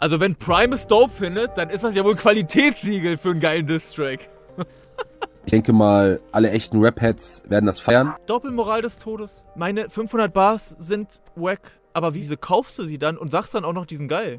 Also wenn Prime es dope findet, dann ist das ja wohl Qualitätssiegel für einen geilen Distrack. Ich denke mal, alle echten Rap-Heads werden das feiern. Doppelmoral des Todes. Meine 500 Bars sind wack, aber wieso kaufst du sie dann und sagst dann auch noch, die sind geil?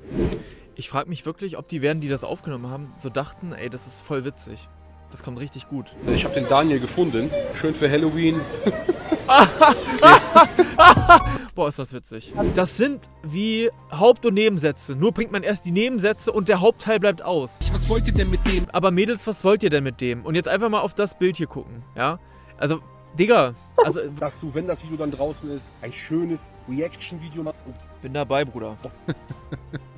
Ich frage mich wirklich, ob die werden, die das aufgenommen haben, so dachten, ey, das ist voll witzig. Das kommt richtig gut. Ich habe den Daniel gefunden. Schön für Halloween. Boah, ist das witzig. Das sind wie Haupt- und Nebensätze. Nur bringt man erst die Nebensätze und der Hauptteil bleibt aus. Was wollt ihr denn mit dem? Aber Mädels, was wollt ihr denn mit dem? Und jetzt einfach mal auf das Bild hier gucken, ja? Also, Digga, also Dass du, wenn das Video dann draußen ist, ein schönes Reaction-Video machst. Und bin dabei, Bruder.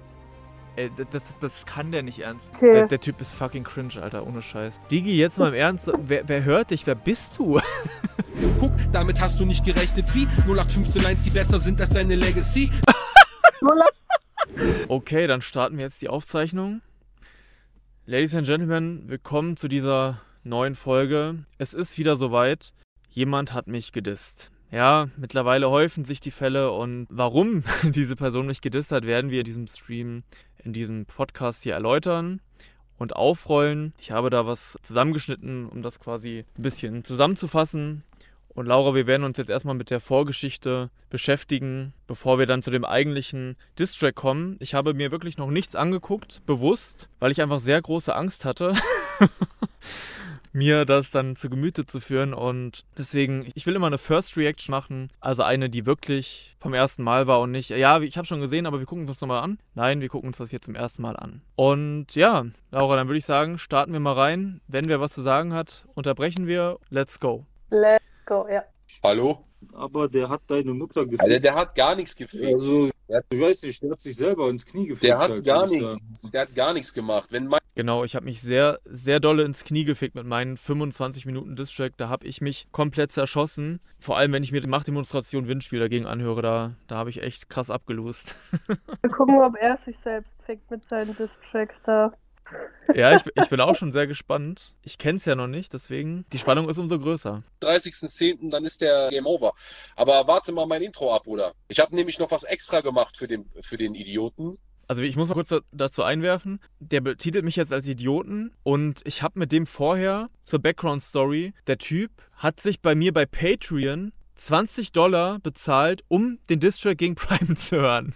Ey, das, das kann der nicht ernst. Okay. Der, der Typ ist fucking cringe, Alter, ohne Scheiß. Digi, jetzt mal im Ernst, wer, wer hört dich? Wer bist du? Guck, damit hast du nicht gerechnet wie 0815 Lines, die besser sind als deine Legacy. Okay, dann starten wir jetzt die Aufzeichnung. Ladies and Gentlemen, willkommen zu dieser neuen Folge. Es ist wieder soweit. Jemand hat mich gedisst. Ja, mittlerweile häufen sich die Fälle und warum diese Person mich gedisst hat, werden wir in diesem Stream, in diesem Podcast hier erläutern und aufrollen. Ich habe da was zusammengeschnitten, um das quasi ein bisschen zusammenzufassen. Und Laura, wir werden uns jetzt erstmal mit der Vorgeschichte beschäftigen, bevor wir dann zu dem eigentlichen Distrack kommen. Ich habe mir wirklich noch nichts angeguckt, bewusst, weil ich einfach sehr große Angst hatte, mir das dann zu Gemüte zu führen. Und deswegen, ich will immer eine First Reaction machen, also eine, die wirklich vom ersten Mal war und nicht, ja, ich habe schon gesehen, aber wir gucken uns das nochmal an. Nein, wir gucken uns das jetzt zum ersten Mal an. Und ja, Laura, dann würde ich sagen, starten wir mal rein. Wenn wer was zu sagen hat, unterbrechen wir. Let's go. Let's go, ja. Hallo? Aber der hat deine Mutter Alter, gefickt. der hat gar nichts gefickt. Also, ich weiß nicht, der hat sich selber ins Knie gefickt. Der hat halt, gar nichts. Der hat gar nichts gemacht. Wenn mein Genau, ich habe mich sehr, sehr dolle ins Knie gefickt mit meinen 25 Minuten Distrack. Da habe ich mich komplett zerschossen. Vor allem, wenn ich mir die Machtdemonstration Windspiel dagegen anhöre, da, da habe ich echt krass abgelost. Wir gucken, ob er sich selbst fickt mit seinen Distracks da. Ja, ich, ich bin auch schon sehr gespannt. Ich kenne es ja noch nicht, deswegen die Spannung ist umso größer. 30.10., dann ist der Game Over. Aber warte mal mein Intro ab, Bruder. Ich habe nämlich noch was extra gemacht für den, für den Idioten. Also ich muss mal kurz da- dazu einwerfen. Der betitelt mich jetzt als Idioten und ich habe mit dem vorher zur Background Story. Der Typ hat sich bei mir bei Patreon 20 Dollar bezahlt, um den Distrack gegen Prime zu hören.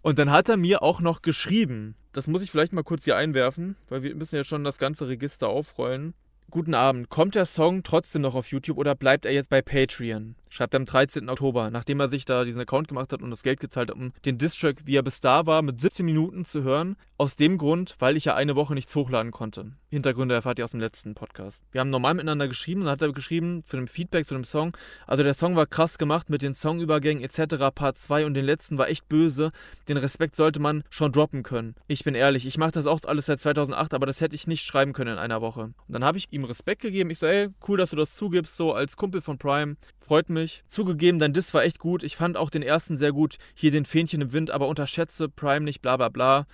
Und dann hat er mir auch noch geschrieben. Das muss ich vielleicht mal kurz hier einwerfen, weil wir müssen ja schon das ganze Register aufrollen. Guten Abend. Kommt der Song trotzdem noch auf YouTube oder bleibt er jetzt bei Patreon? Schreibt er am 13. Oktober, nachdem er sich da diesen Account gemacht hat und das Geld gezahlt hat, um den Distrack, wie er bis da war, mit 17 Minuten zu hören. Aus dem Grund, weil ich ja eine Woche nichts hochladen konnte. Hintergründe erfahrt ihr aus dem letzten Podcast. Wir haben normal miteinander geschrieben und dann hat er geschrieben zu dem Feedback zu dem Song. Also der Song war krass gemacht mit den Songübergängen etc. Part 2 und den letzten war echt böse. Den Respekt sollte man schon droppen können. Ich bin ehrlich, ich mache das auch alles seit 2008, aber das hätte ich nicht schreiben können in einer Woche. Und dann habe ich ihm Respekt gegeben. Ich so, ey, cool, dass du das zugibst, so als Kumpel von Prime. Freut mich. Zugegeben, dein Diss war echt gut. Ich fand auch den ersten sehr gut. Hier den Fähnchen im Wind, aber unterschätze Prime nicht, bla bla bla.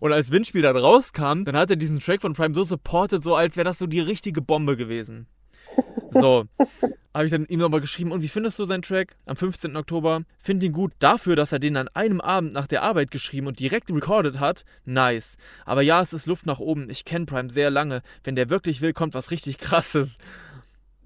Und als Windspiel dann rauskam, dann hat er diesen Track von Prime so supported, so als wäre das so die richtige Bombe gewesen. So, habe ich dann ihm nochmal geschrieben, und wie findest du seinen Track? Am 15. Oktober. Find ihn gut. Dafür, dass er den an einem Abend nach der Arbeit geschrieben und direkt recorded hat, nice. Aber ja, es ist Luft nach oben. Ich kenne Prime sehr lange. Wenn der wirklich will, kommt was richtig krasses.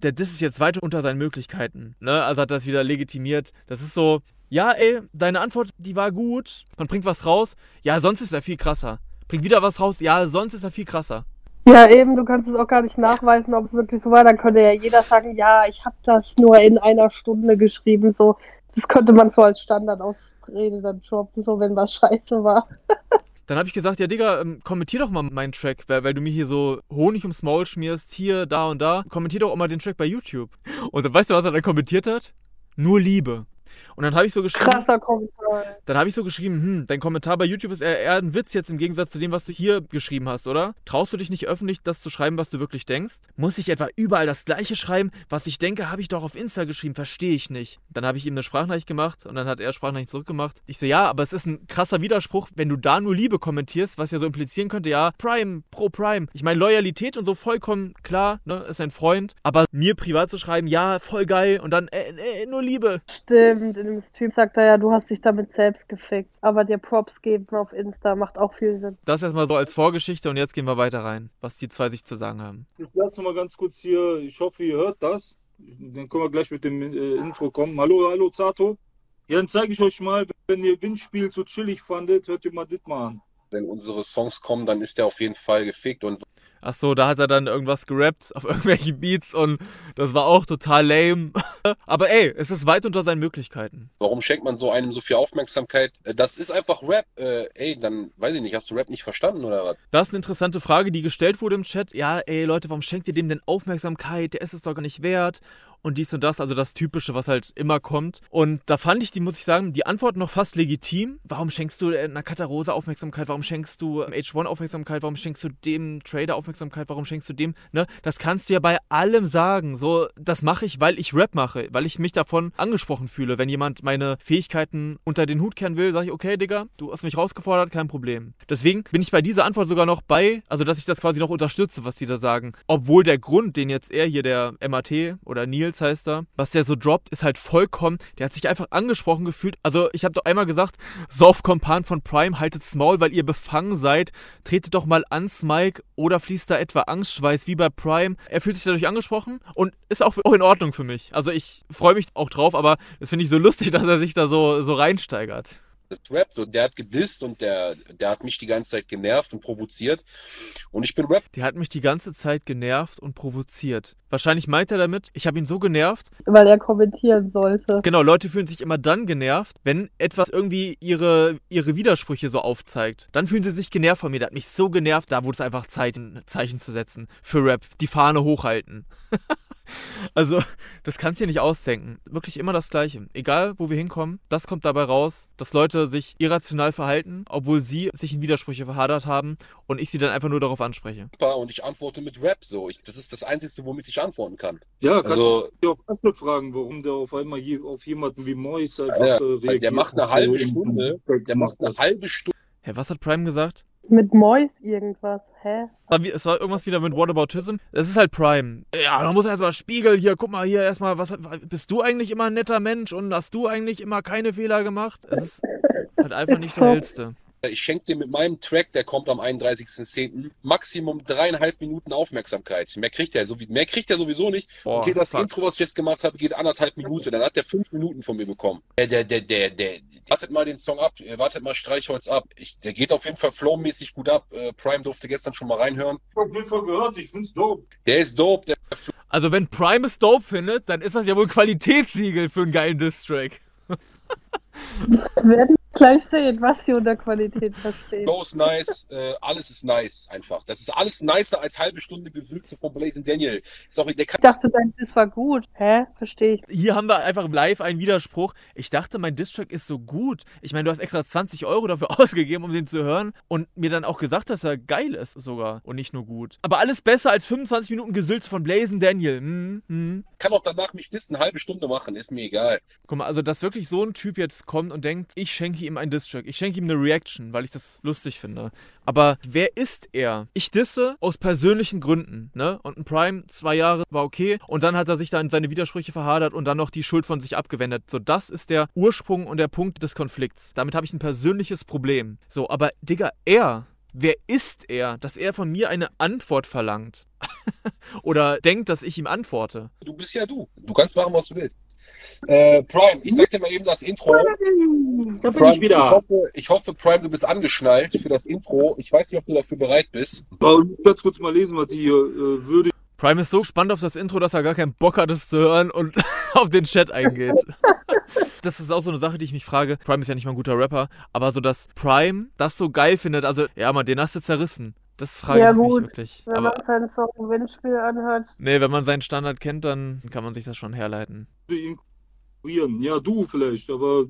Der Diss ist jetzt weiter unter seinen Möglichkeiten. Ne? Also hat das wieder legitimiert. Das ist so, ja, ey, deine Antwort, die war gut. Man bringt was raus. Ja, sonst ist er viel krasser. Bringt wieder was raus. Ja, sonst ist er viel krasser. Ja, eben, du kannst es auch gar nicht nachweisen, ob es wirklich so war. Dann könnte ja jeder sagen, ja, ich habe das nur in einer Stunde geschrieben. So, das könnte man so als Standardausrede dann droppen, so wenn was scheiße war. Dann habe ich gesagt, ja Digga, ähm, kommentier doch mal meinen Track, weil, weil du mir hier so Honig ums Maul schmierst, hier, da und da. Kommentier doch auch mal den Track bei YouTube. Und dann weißt du, was er dann kommentiert hat? Nur Liebe. Und dann habe ich so geschrieben, Krasser Kommentar. dann habe ich so geschrieben, hm, dein Kommentar bei YouTube ist eher, eher ein Witz jetzt im Gegensatz zu dem, was du hier geschrieben hast, oder? Traust du dich nicht öffentlich, das zu schreiben, was du wirklich denkst? Muss ich etwa überall das Gleiche schreiben? Was ich denke, habe ich doch auf Insta geschrieben, verstehe ich nicht. Dann habe ich ihm eine Sprachnachricht gemacht und dann hat er Sprachnachricht zurückgemacht. Ich so, ja, aber es ist ein krasser Widerspruch, wenn du da nur Liebe kommentierst, was ja so implizieren könnte, ja, Prime, pro Prime. Ich meine, Loyalität und so vollkommen klar, ne, ist ein Freund. Aber mir privat zu schreiben, ja, voll geil und dann, äh, äh, nur Liebe. Stimmt. Stimmt. In dem Stream sagt er ja, du hast dich damit selbst gefickt. Aber dir Props geben auf Insta macht auch viel Sinn. Das erstmal so als Vorgeschichte und jetzt gehen wir weiter rein, was die zwei sich zu sagen haben. Ich lasse mal ganz kurz hier, ich hoffe, ihr hört das. Dann können wir gleich mit dem äh, Intro kommen. Hallo, hallo Zato. Ja, dann zeige ich euch mal, wenn ihr Windspiel so chillig fandet, hört ihr mal das mal an. Wenn unsere Songs kommen, dann ist der auf jeden Fall gefickt und Ach so, da hat er dann irgendwas gerappt auf irgendwelchen Beats und das war auch total lame. Aber ey, es ist weit unter seinen Möglichkeiten. warum schenkt man so einem so viel Aufmerksamkeit? Äh, Das ist einfach Rap. Äh, ey, dann weiß ich nicht, hast du Rap nicht verstanden oder was? Das ist eine interessante Frage, die gestellt wurde im Chat. Ja, ey Leute, warum schenkt ihr dem denn Aufmerksamkeit? Der ist es doch gar nicht wert. Und dies und das, also das Typische, was halt immer kommt. Und da fand ich die, muss ich sagen, die Antwort noch fast legitim. Warum schenkst du einer Katarose Aufmerksamkeit? Warum schenkst du ähm, H1 Aufmerksamkeit? Warum schenkst du dem Trader Aufmerksamkeit? Warum schenkst du dem, ne? Das kannst du ja bei allem sagen. So, das mache ich, weil ich Rap mache, weil ich mich davon angesprochen fühle. Wenn jemand meine Fähigkeiten unter den Hut kehren will, sage ich, okay, Digga, du hast mich rausgefordert, kein Problem. Deswegen bin ich bei dieser Antwort sogar noch bei, also dass ich das quasi noch unterstütze, was die da sagen. Obwohl der Grund, den jetzt er hier, der MAT oder Nils heißt er, was der so droppt, ist halt vollkommen, der hat sich einfach angesprochen gefühlt. Also ich habe doch einmal gesagt, Soft Kompan von Prime, haltet's Maul, weil ihr befangen seid. Tretet doch mal ans Mike oder fließt da etwa Angstschweiß wie bei Prime. Er fühlt sich dadurch angesprochen und ist auch, in Ordnung für mich. Also ich freue mich auch drauf, aber das finde ich so lustig, dass er sich da so, so reinsteigert. Das Rap, so, der hat gedisst und der, der hat mich die ganze Zeit genervt und provoziert. Und ich bin Rap. Der hat mich die ganze Zeit genervt und provoziert. Wahrscheinlich meint er damit, ich habe ihn so genervt. Weil er kommentieren sollte. Genau, Leute fühlen sich immer dann genervt, wenn etwas irgendwie ihre, ihre Widersprüche so aufzeigt. Dann fühlen sie sich genervt von mir. Der hat mich so genervt, da wurde es einfach Zeit, ein Zeichen zu setzen. Für Rap. Die Fahne hochhalten. Also, das kannst du dir nicht ausdenken. Wirklich immer das Gleiche. Egal, wo wir hinkommen, das kommt dabei raus, dass Leute sich irrational verhalten, obwohl sie sich in Widersprüche verhadert haben und ich sie dann einfach nur darauf anspreche. und ich antworte mit Rap. So, ich, das ist das Einzige, womit ich antworten kann. Ja, kannst Also- du dir auch Antwort fragen, warum der auf einmal je, auf jemanden wie Mois einfach Ja, reagiert. der macht eine halbe Stunde, Der macht eine halbe Stunde. Hä, was hat Prime gesagt? Mit Mois irgendwas. Hä? Es war irgendwas wieder mit Whataboutism. Es ist halt Prime. Ja, da muss er erstmal Spiegel hier. Guck mal hier erstmal, was bist du eigentlich immer ein netter Mensch und hast du eigentlich immer keine Fehler gemacht? Es ist halt einfach nicht der hellste. Ich schenke dir mit meinem Track, der kommt am 31.10. Maximum dreieinhalb Minuten Aufmerksamkeit. Mehr kriegt er, so wie, mehr kriegt er sowieso nicht. Boah, und hier das fuck. Intro, was ich jetzt gemacht habe, geht anderthalb Minuten. Dann hat der fünf Minuten von mir bekommen. Der, der, der, der, der, wartet mal den Song ab, äh, wartet mal Streichholz ab. Ich, der geht auf jeden Fall flowmäßig gut ab. Äh, Prime durfte gestern schon mal reinhören. Ich hab auf jeden Fall gehört, ich find's dope. Der ist dope, der Also, wenn Prime es dope findet, dann ist das ja wohl Qualitätssiegel für einen geilen Diss-Track. Werden gleich sehen, was sie unter Qualität verstehen. Ist nice, äh, alles ist nice einfach. Das ist alles nicer als halbe Stunde Gewürze von Blazing Daniel. Auch, der kann Ich dachte, dein Diss war gut. Hä? Verstehe ich. Hier haben wir einfach live einen Widerspruch. Ich dachte, mein Distrack ist so gut. Ich meine, du hast extra 20 Euro dafür ausgegeben, um den zu hören und mir dann auch gesagt, dass er geil ist sogar und nicht nur gut. Aber alles besser als 25 Minuten Gesülze von Blazing Daniel. Hm, hm. kann auch danach mich dissen, eine halbe Stunde machen, ist mir egal. Guck mal, also dass wirklich so ein Typ jetzt kommt und denkt, ich schenke ihm einen Distrack. Ich schenke ihm eine Reaction, weil ich das lustig finde. Aber wer ist er? Ich disse aus persönlichen Gründen, ne? Und ein Prime, zwei Jahre, war okay. Und dann hat er sich da in seine Widersprüche verhadert und dann noch die Schuld von sich abgewendet. So, das ist der Ursprung und der Punkt des Konflikts. Damit habe ich ein persönliches Problem. So, aber Digga, er, wer ist er, dass er von mir eine Antwort verlangt? Oder denkt, dass ich ihm antworte? Du bist ja du. Du kannst machen, was du willst. Äh, Prime, ich sag dir mal eben das Intro. Da bin Prime, ich wieder. Ich hoffe, ich hoffe, Prime, du bist angeschnallt für das Intro. Ich weiß nicht, ob du dafür bereit bist. Aber ich werde kurz mal lesen, was die hier äh, würde. Prime ist so gespannt auf das Intro, dass er gar keinen Bock hat, es zu hören und auf den Chat eingeht. Das ist auch so eine Sache, die ich mich frage. Prime ist ja nicht mal ein guter Rapper, aber so, dass Prime das so geil findet, also, ja, man, den hast du zerrissen. Das frage Ja, ich mich gut. wirklich. Wenn Aber man seinen Song Windspiel anhört. nee, wenn man seinen Standard kennt, dann kann man sich das schon herleiten. Ja, du vielleicht, aber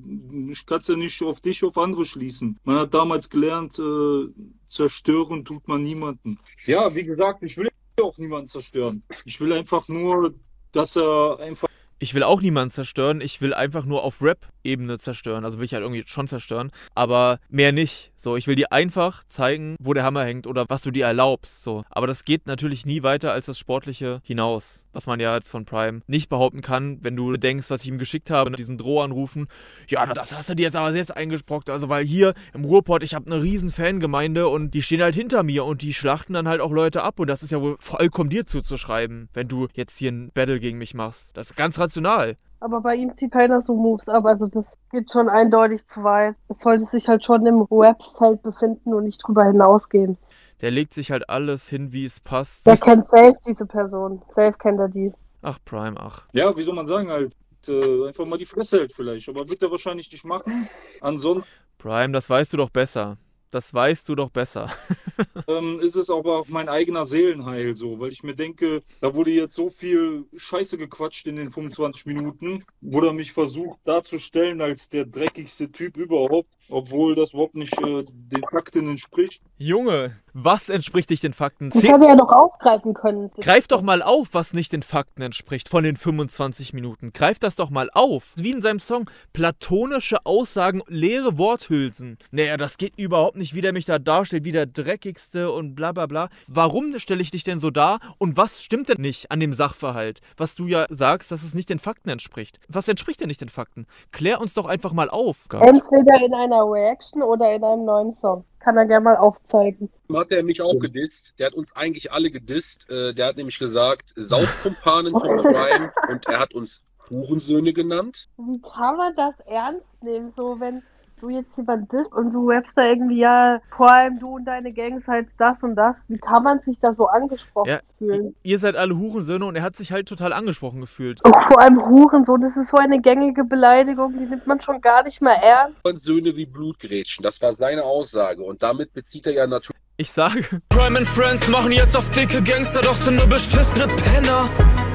ich kann es ja nicht auf dich, auf andere schließen. Man hat damals gelernt, äh, zerstören tut man niemanden. Ja, wie gesagt, ich will auch niemanden zerstören. Ich will einfach nur, dass er einfach Ich will auch niemanden zerstören, ich will einfach nur auf Rap-Ebene zerstören. Also will ich halt irgendwie schon zerstören, aber mehr nicht. So, ich will dir einfach zeigen, wo der Hammer hängt oder was du dir erlaubst. So. Aber das geht natürlich nie weiter als das Sportliche hinaus. Was man ja jetzt von Prime nicht behaupten kann, wenn du denkst, was ich ihm geschickt habe, diesen Drohanrufen. Ja, das hast du dir jetzt aber selbst eingesprockt. Also, weil hier im Ruhrpott, ich habe eine riesen Fangemeinde und die stehen halt hinter mir und die schlachten dann halt auch Leute ab. Und das ist ja wohl vollkommen dir zuzuschreiben, wenn du jetzt hier ein Battle gegen mich machst. Das ist ganz rational. Aber bei ihm zieht keiner so Moves ab, also das geht schon eindeutig zu weit. Es sollte sich halt schon im Rap-Feld befinden und nicht drüber hinausgehen. Der legt sich halt alles hin, wie es passt. Der kennt safe diese Person. Safe kennt er die. Ach, Prime, ach. Ja, wie soll man sagen, halt. Äh, einfach mal die Fresse hält vielleicht. Aber wird er wahrscheinlich nicht machen. Ansonsten Prime, das weißt du doch besser. Das weißt du doch besser. ähm, ist es aber auch mein eigener Seelenheil so, weil ich mir denke, da wurde jetzt so viel Scheiße gequatscht in den 25 Minuten, wurde er mich versucht darzustellen als der dreckigste Typ überhaupt, obwohl das überhaupt nicht äh, den Fakten entspricht. Junge, was entspricht nicht den Fakten? Das hätte er doch aufgreifen können. Greif doch mal auf, was nicht den Fakten entspricht von den 25 Minuten. Greif das doch mal auf. Wie in seinem Song. Platonische Aussagen, leere Worthülsen. Naja, das geht überhaupt nicht, wie der mich da darstellt, wie der dreckigste und bla bla bla. Warum stelle ich dich denn so dar und was stimmt denn nicht an dem Sachverhalt? Was du ja sagst, dass es nicht den Fakten entspricht. Was entspricht denn nicht den Fakten? Klär uns doch einfach mal auf. Entweder in einer Reaction oder in einem neuen Song. Kann er gerne mal aufzeigen. Hat er mich auch gedisst. Der hat uns eigentlich alle gedisst. Äh, Der hat nämlich gesagt, Saufkumpanen von Prime und er hat uns Hurensöhne genannt. Wie kann man das ernst nehmen, so wenn du jetzt jemand bist und du rappst da irgendwie, ja, vor allem du und deine Gang seid das und das. Wie kann man sich da so angesprochen Ja. fühlen? Ihr seid alle Hurensöhne und er hat sich halt total angesprochen gefühlt. Und vor allem Hurensohn, das ist so eine gängige Beleidigung, die nimmt man schon gar nicht mehr ernst. Söhne wie Blutgrätschen. Das war seine Aussage. Und damit bezieht er ja natürlich Ich sage, Prime and Friends machen jetzt auf dicke Gangster, doch sind nur beschissene Penner,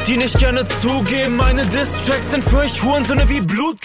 die nicht gerne zugeben, meine Diss-Tracks sind für euch Hurensöhne wie Blut.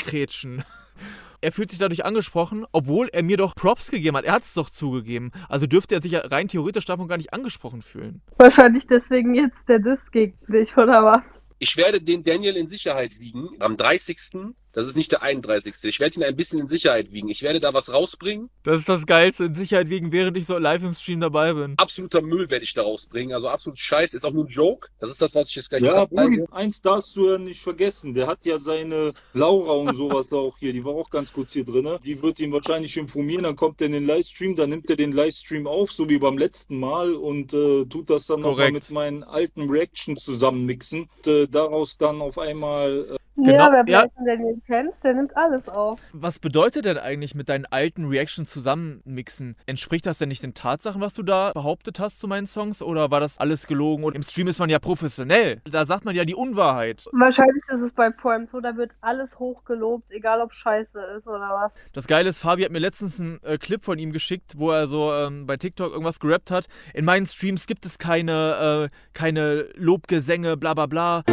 Er fühlt sich dadurch angesprochen, obwohl er mir doch Props gegeben hat. Er hat es doch zugegeben. Also dürfte er sich ja rein theoretisch davon gar nicht angesprochen fühlen. Wahrscheinlich deswegen jetzt der Diss gegen dich, oder was? Ich werde den Daniel in Sicherheit wiegen. Am 30. Das ist nicht der 31. Ich werde ihn ein bisschen in Sicherheit wiegen. Ich werde da was rausbringen. Das ist das Geilste, in Sicherheit wegen, während ich so live im Stream dabei bin. Absoluter Müll werde ich da rausbringen. Also absolut Scheiß. Ist auch nur ein Joke. Das ist das, was ich jetzt gleich Ja, sage. Eins darfst du ja nicht vergessen. Der hat ja seine Laura und sowas auch hier. Die war auch ganz kurz hier drin. Die wird ihn wahrscheinlich informieren. Dann kommt er in den Livestream. Dann nimmt er den Livestream auf, so wie beim letzten Mal. Und äh, tut das dann nochmal mit meinen alten Reactions zusammenmixen. Und, äh, daraus dann auf einmal äh, Genau, ja, wer ja. Black Daniel kennt, der nimmt alles auf. Was bedeutet denn eigentlich mit deinen alten Reactions zusammenmixen? Entspricht das denn nicht den Tatsachen, was du da behauptet hast zu meinen Songs? Oder war das alles gelogen? Und im Stream ist man ja professionell. Da sagt man ja die Unwahrheit. Wahrscheinlich ist es bei Prime so, da wird alles hochgelobt, egal ob scheiße ist oder was. Das Geile ist, Fabi hat mir letztens einen äh, Clip von ihm geschickt, wo er so ähm, bei TikTok irgendwas gerappt hat. In meinen Streams gibt es keine, äh, keine Lobgesänge, bla bla bla.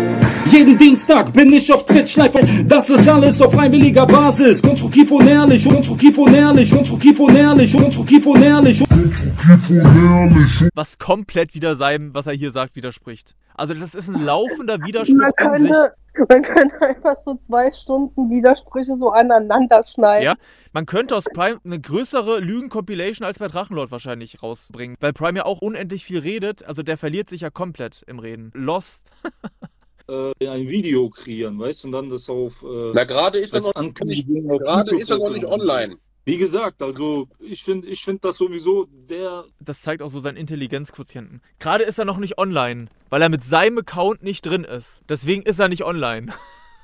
Jeden Dienstag bin ich auf Twitch live. Das ist alles auf freiwilliger Basis. Konstruktiv und ehrlich, konstruktiv und ehrlich, konstruktiv und ehrlich, konstruktiv und ehrlich. Was komplett wieder seinem, was er hier sagt, widerspricht. Also das ist ein laufender Widerspruch Man könnte, man könnte einfach so zwei Stunden Widersprüche so aneinander schneiden. Ja, man könnte aus Prime eine größere Lügen-Compilation als bei Drachenlord wahrscheinlich rausbringen. Weil Prime ja auch unendlich viel redet, also der verliert sich ja komplett im Reden. Lost. äh, ein Video kreieren, weißt du? Und dann das auf äh, Na, gerade ist er noch nicht, gerade ist er noch nicht online. Wie gesagt, also ich finde ich find das sowieso der Das zeigt auch so seinen Intelligenzquotienten. Gerade ist er noch nicht online, weil er mit seinem Account nicht drin ist. Deswegen ist er nicht online.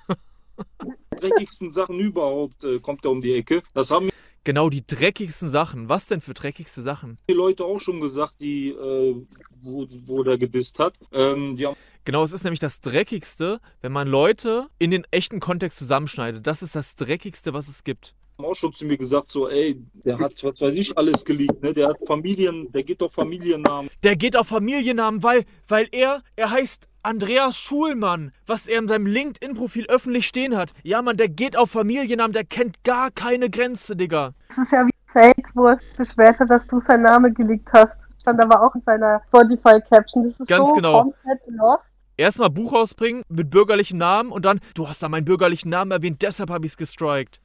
dreckigsten Sachen überhaupt, äh, kommt er um die Ecke. Das haben Genau die dreckigsten Sachen. Was denn für dreckigste Sachen? die Leute auch schon gesagt, die, äh, wo, wo der gedisst hat. Ähm, die haben Genau, es ist nämlich das Dreckigste, wenn man Leute in den echten Kontext zusammenschneidet. Das ist das Dreckigste, was es gibt. auch schon zu mir gesagt, so, ey, der hat, was weiß ich, alles geleakt, ne? Der hat Familien, der geht auf Familiennamen. Der geht auf Familiennamen, weil, weil er, er heißt Andreas Schulmann, was er in seinem LinkedIn-Profil öffentlich stehen hat. Ja, Mann, der geht auf Familiennamen, der kennt gar keine Grenze, Digga. Das ist ja wie Fate, wo er beschwert hat, dass du seinen Namen geleakt hast. Stand aber auch in seiner Spotify-Caption. Das ist Ganz so genau. komplett lost. Erstmal Buch rausbringen mit bürgerlichen Namen und dann, du hast da meinen bürgerlichen Namen erwähnt, deshalb habe ich es gestrikt.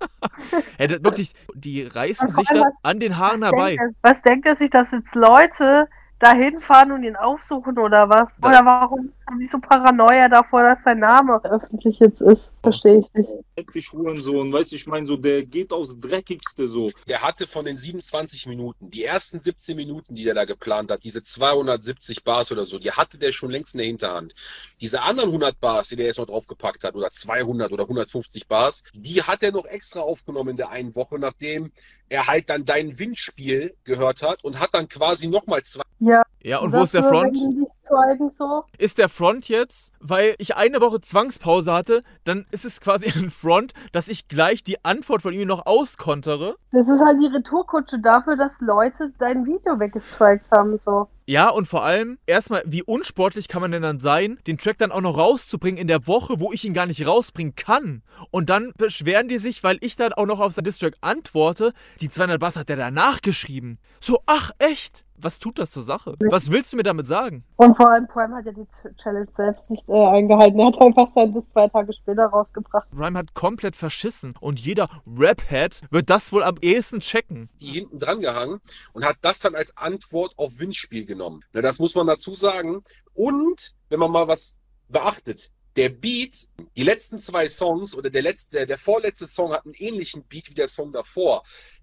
Ey, das wirklich, die reißen sich da an den Haaren Was herbei. denkt, was denkt er sich, dass jetzt Leute dahin fahren und ihn aufsuchen oder was? Da- Oder warum haben die so Paranoia davor, dass sein Name öffentlich jetzt ist? Verstehe ich nicht. Endlich Hurensohn, weißt du, ich meine, so, der geht aufs Dreckigste so. Der hatte von den 27 Minuten, die ersten 17 Minuten, die der da geplant hat, diese 270 Bars oder so, die hatte der schon längst in der Hinterhand. Diese anderen 100 Bars, die der jetzt noch draufgepackt hat, oder 200 oder 150 Bars, die hat er noch extra aufgenommen in der einen Woche, nachdem er halt dann dein Windspiel gehört hat und hat dann quasi nochmal zwei Ja, Ja, und wo ist der Front? Zeigen so. Ist der Front jetzt, weil ich eine Woche Zwangspause hatte, dann ist es quasi ein Front, dass ich gleich die Antwort von ihm noch auskontere. Das ist halt die Retourkutsche dafür, dass Leute dein Video weggestrikt haben. So. Ja, und vor allem, erstmal, wie unsportlich kann man denn dann sein, den Track dann auch noch rauszubringen in der Woche, wo ich ihn gar nicht rausbringen kann. Und dann beschweren die sich, weil ich dann auch noch auf sein Distrack antworte, die 200 Bass hat der danach geschrieben. So, ach, echt? Was tut das zur Sache? Was willst du mir damit sagen? Und vor allem Prime hat ja die Ch- Challenge selbst nicht äh, eingehalten. Er hat einfach sein Diss zwei Tage später rausgebracht. Rhyme hat komplett verschissen und jeder Rap-Head wird das wohl am ehesten checken. die hinten dran gehangen und hat das dann als Antwort auf Windspiel genommen. Na, das muss man dazu sagen. Und wenn man mal was beachtet, der Beat, die letzten zwei Songs oder der letzte, der vorletzte Song hat einen ähnlichen Beat wie der Song davor.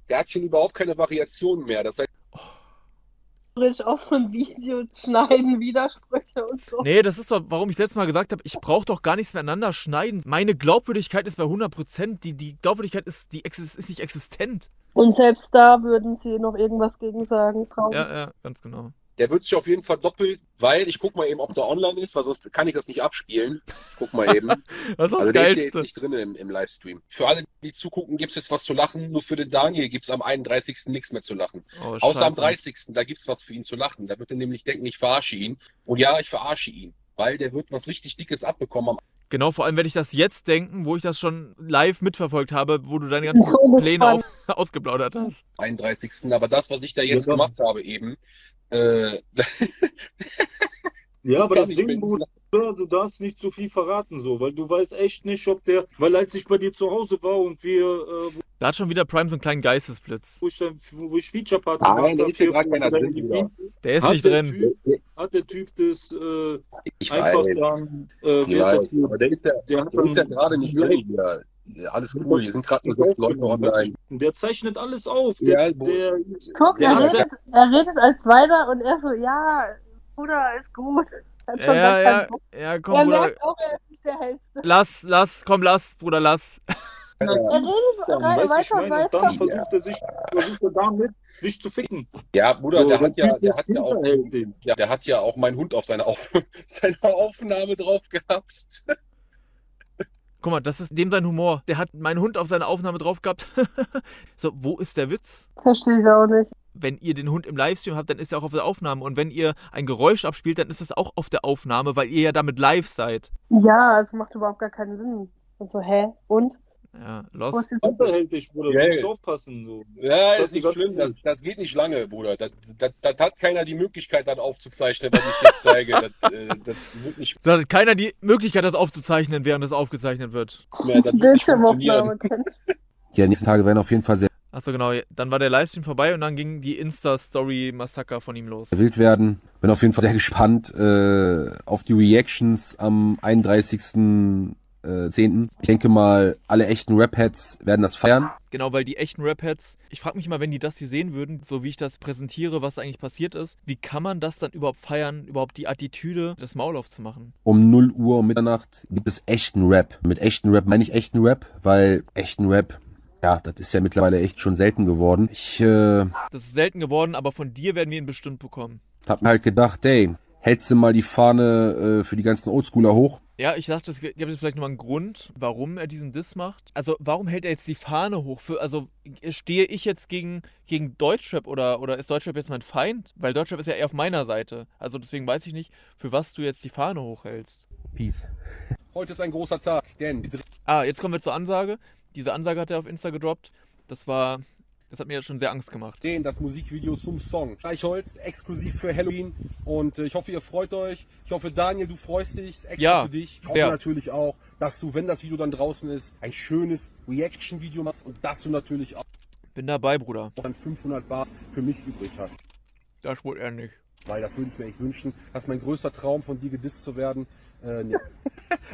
Der hat schon überhaupt keine Variation mehr. Das heißt, Frisch aus so ein Video schneiden, Widersprüche und so. Nee, das ist doch, warum ich letztes Mal gesagt habe, ich brauche doch gar nichts miteinander schneiden. Meine Glaubwürdigkeit ist bei 100%. Die, die Glaubwürdigkeit ist, die ist nicht existent. Und selbst da würden sie noch irgendwas gegen sagen. Traum. Ja, ja, ganz genau. Der wird sich auf jeden Fall doppelt, weil ich guck mal eben, ob der online ist, weil sonst kann ich das nicht abspielen. Ich guck mal eben. Das ist das Also der ist ja jetzt Geilste. nicht drin im, im Livestream. Für alle, die zugucken, gibt's jetzt was zu lachen. Nur für den Daniel gibt's am 31. nichts mehr zu lachen. Oh, Außer am Scheiße. 30. Da gibt's was für ihn zu lachen. Da wird er nämlich denken, ich verarsche ihn. Und ja, ich verarsche ihn. Weil der wird was richtig Dickes abbekommen am Genau, vor allem werde ich das jetzt denken, wo ich das schon live mitverfolgt habe, wo du deine ganzen So Pläne auf, ausgeplaudert hast. 31. Aber das, was ich da jetzt Ja, gemacht habe eben, äh, Ja, aber das Ding, Bruder, du darfst nicht zu viel verraten, so, weil du weißt echt nicht, ob der, weil als ich bei dir zu Hause war und wir, äh, Da hat schon wieder Prime so einen kleinen Geistesblitz. wo ich, wo ich Feature Party Nein, da ist ja hier, gerade wo keiner drin. Der ist hat nicht der drin. Typ, hat der Typ das, äh, ich einfach weiß. dann, äh, Ich weiß. Aber der ist ja, Der hat der ist ja gerade nicht drin hier. Ja, alles cool. Hier sind gerade nur sechs Leute online. Der zeichnet alles auf. Der, Ja, der, Guck, der er redet, er redet als weiter und er so, ja, Bruder, ist gut. Ja, gar ja, ja, komm, Er Bruder. merkt auch, er ist nicht der Hellste. Lass, lass, komm, lass, Bruder, lass. Er redet dann, weißt du, ich und meine, und dann versucht er sich, versucht er damit, dich zu ficken. Ja, Bruder, So, der hat ja, der hat ja auch, ja, der hat ja auch meinen Hund auf seine, auf, seine Aufnahme drauf gehabt. Guck mal, das ist dem sein Humor. Der hat meinen Hund auf seine Aufnahme drauf gehabt. so, wo ist der Witz? Verstehe ich auch nicht. Wenn ihr den Hund im Livestream habt, dann ist er auch auf der Aufnahme. Und wenn ihr ein Geräusch abspielt, dann ist es auch auf der Aufnahme, weil ihr ja damit live seid. Ja, also macht überhaupt gar keinen Sinn. Und so, hä? Und? Ja, Wo los. ist die Hinterhält dich, Bruder. Ja, Du musst ja. aufpassen, so. Ja, Das ist nicht schlimm, das, das geht nicht lange, Bruder. Das, das, das hat keiner die Möglichkeit, das aufzuzeichnen, was ich jetzt zeige. Das, äh, das wird nicht Da hat keiner die Möglichkeit, das aufzuzeichnen, während es aufgezeichnet wird. mehr, das wird nicht funktionieren. Ja, die nächsten Tage werden auf jeden Fall sehr Achso, genau. Dann war der Livestream vorbei und dann ging die Insta-Story-Massaker von ihm los. wild werden. Bin auf jeden Fall sehr gespannt äh, auf die Reactions am 31.10. Ich denke mal, alle echten Rap-Heads werden das feiern. Genau, weil die echten Rap-Heads, ich frage mich mal, wenn die das hier sehen würden, so wie ich das präsentiere, was eigentlich passiert ist, wie kann man das dann überhaupt feiern, überhaupt die Attitüde, das Maul aufzumachen? Um 0 Uhr um Mitternacht gibt es echten Rap. Mit echten Rap meine ich echten Rap, weil echten Rap, ja, das ist ja mittlerweile echt schon selten geworden. Ich äh, Das ist selten geworden, aber von dir werden wir ihn bestimmt bekommen. hab mir halt gedacht, ey, hältst du mal die Fahne äh, für die ganzen Oldschooler hoch? Ja, ich dachte, es gibt jetzt vielleicht nochmal einen Grund, warum er diesen Diss macht. Also, warum hält er jetzt die Fahne hoch? Für, also, stehe ich jetzt gegen, gegen Deutschrap oder, oder ist Deutschrap jetzt mein Feind? Weil Deutschrap ist ja eher auf meiner Seite. Also, deswegen weiß ich nicht, für was du jetzt die Fahne hochhältst. Peace. Heute ist ein großer Tag, denn Ah, jetzt kommen wir zur Ansage. Diese Ansage hat er auf Insta gedroppt. Das war Das hat mir jetzt schon sehr Angst gemacht. Den, das Musikvideo zum Song. Streichholz, exklusiv für Halloween. Und äh, ich hoffe, ihr freut euch. Ich hoffe, Daniel, du freust dich. Ist extra Ja, für dich. Ich hoffe sehr. natürlich auch, dass du, wenn das Video dann draußen ist, ein schönes Reaction-Video machst und dass du natürlich auch Bin dabei, Bruder. dann 500 Bars für mich übrig hast. Das wohl eher nicht. Weil das würde ich mir echt wünschen. Das ist mein größter Traum, von dir gedisst zu werden. Äh, nee.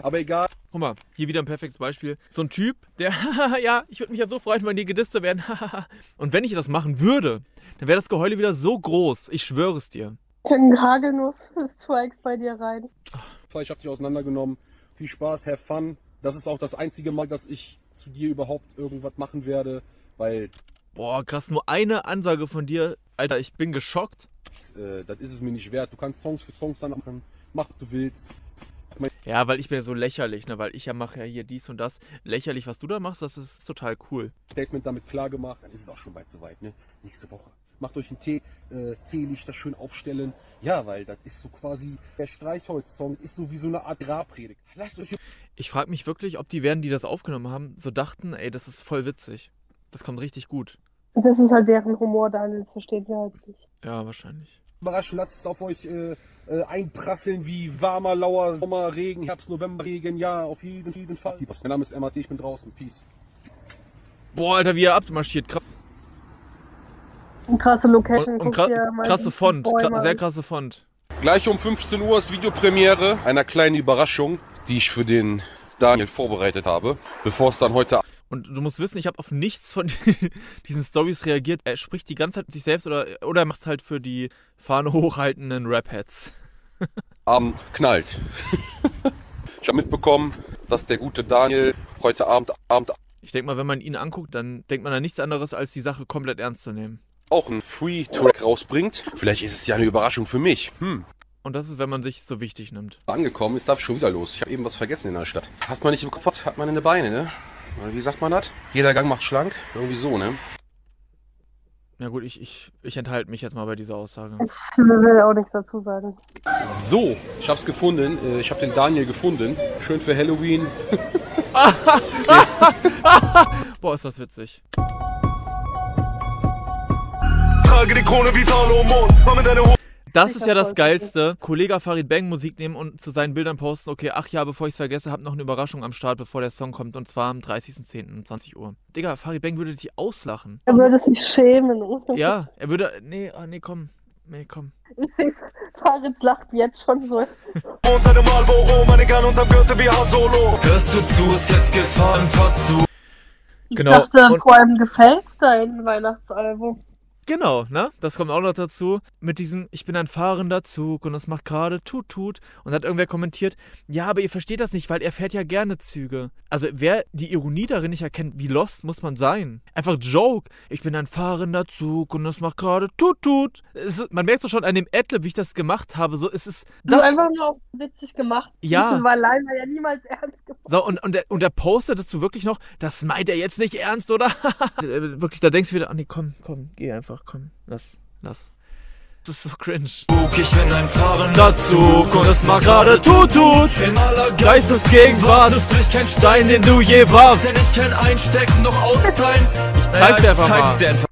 Aber egal. Guck mal, hier wieder ein perfektes Beispiel. So ein Typ, der, ja, ich würde mich ja so freuen, wenn die gedisst zu werden. Und wenn ich das machen würde, dann wäre das Geheule wieder so groß. Ich schwöre es dir. Ein Hagelnuss-Strikes bei dir rein. Ich habe dich auseinandergenommen. Viel Spaß, have fun. Das ist auch das einzige Mal, dass ich zu dir überhaupt irgendwas machen werde, weil Boah, krass, nur eine Ansage von dir. Alter, ich bin geschockt. äh, das ist es mir nicht wert. Du kannst Songs für Songs dann machen, mach was du willst. Ja, weil ich bin ja so lächerlich, ne? Weil ich ja mache ja hier dies und das. Lächerlich, was du da machst, das ist total cool. Statement damit klar gemacht, dann ist es auch schon bald soweit, ne? Nächste Woche. Macht euch einen Tee, äh, Teelichter schön aufstellen. Ja, weil das ist so quasi, der Streichholz-Song ist so wie so eine Art Grabpredigt. Lasst euch Ich frage mich wirklich, ob die werden, die das aufgenommen haben, so dachten, ey, das ist voll witzig. Das kommt richtig gut. Das ist halt deren Humor, Daniel, das verstehen wir halt nicht. Ja, wahrscheinlich. überraschen, lasst es auf euch äh, äh, einprasseln wie warmer, lauer Sommer, Regen, Herbst, November, Regen, ja, auf jeden, jeden Fall. Mein Name ist MAT, ich bin draußen, peace. Boah, Alter, wie er abmarschiert. Krass. Und krasse Location. Und, und guck kra dir mal krasse Font. Kra sehr krasse Font. Gleich um 15 Uhr ist Videopremiere einer kleinen Überraschung, die ich für den Daniel vorbereitet habe, bevor es dann heute Und du musst wissen, ich habe auf nichts von diesen Stories reagiert. Er spricht die ganze Zeit mit sich selbst oder, oder er macht es halt für die Fahne hochhaltenden Rap-Heads. Abend knallt. ich habe mitbekommen, dass der gute Daniel heute Abend, Abend Ich denke mal, wenn man ihn anguckt, dann denkt man an nichts anderes, als die Sache komplett ernst zu nehmen. auch einen Free-Track rausbringt. Vielleicht ist es ja eine Überraschung für mich. Hm. Und das ist, wenn man sich so wichtig nimmt. Angekommen, jetzt darf ich schon wieder los. Ich habe eben was vergessen in der Stadt. Was man nicht im Kopf hat, hat man in den Beine, ne? Oder Wie sagt man das? Jeder Gang macht schlank. Irgendwie so, ne? Na gut, ich, ich, ich enthalte mich jetzt mal bei dieser Aussage. Ich will auch nichts dazu sagen. So, ich hab's gefunden. Äh, Ich habe den Daniel gefunden. Schön für Halloween. Boah, ist das witzig. Trage die Krone wie Salomon. Mach mir deine Ho Das ist ja das Geilste. Kollege Farid Bang Musik nehmen und zu seinen Bildern posten, okay, ach ja, bevor ich es vergesse, hab noch eine Überraschung am Start, bevor der Song kommt. Und zwar am 30.10. um 20 Uhr. Digga, Farid Bang würde dich auslachen. Er würde sich schämen. Ja, er würde. Nee, ah, nee, komm. Nee, komm. Farid lacht jetzt schon so. unter dem Marlboro. Meine Gun unterm Gürtel wie Han Solo. Hörst du zu, ist jetzt Gefahr im Verzug. Ich Genau, dachte, und- vor allem gefällt dein Weihnachtsalbum. Genau, ne? Das kommt auch noch dazu. Mit diesem, ich bin ein fahrender Zug und das macht gerade tut, tut. Und hat irgendwer kommentiert, ja, aber ihr versteht das nicht, weil er fährt ja gerne Züge. Also, wer die Ironie darin nicht erkennt, wie lost muss man sein? Einfach Joke. Ich bin ein fahrender Zug und das macht gerade tut, tut. Es ist, man merkt so schon an dem Adlib, wie ich das gemacht habe. So, es ist. Das Das, einfach nur auf witzig gemacht. Ja. Weil allein war ja niemals ernst gemacht. so, und, und, der, und der postet dazu wirklich noch, das meint er jetzt nicht ernst, oder? wirklich, da denkst du wieder, oh nee, komm, komm, geh einfach, komm, lass, lass. Das ist so cringe. Ich bin ein fahrender Zug und es macht gerade tut, tut. in aller Geistesgegenwart. Du sprichst kein Stein, den du je warst. denn ich kenn Einstecken noch austeilen. Ich zeig's dir einfach mal. dir einfach.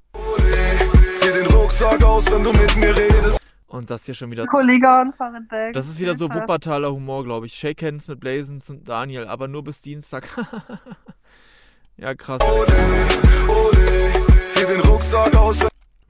Zieh den Rucksack aus, wenn du mit mir redest. Und das hier schon wieder. Kollege und Farid Bang. Das ist wieder so. Wuppertaler Humor, glaube ich. Shake Hands mit Blazen zum Daniel, aber nur bis Dienstag. ja, krass. Zieh den Rucksack aus,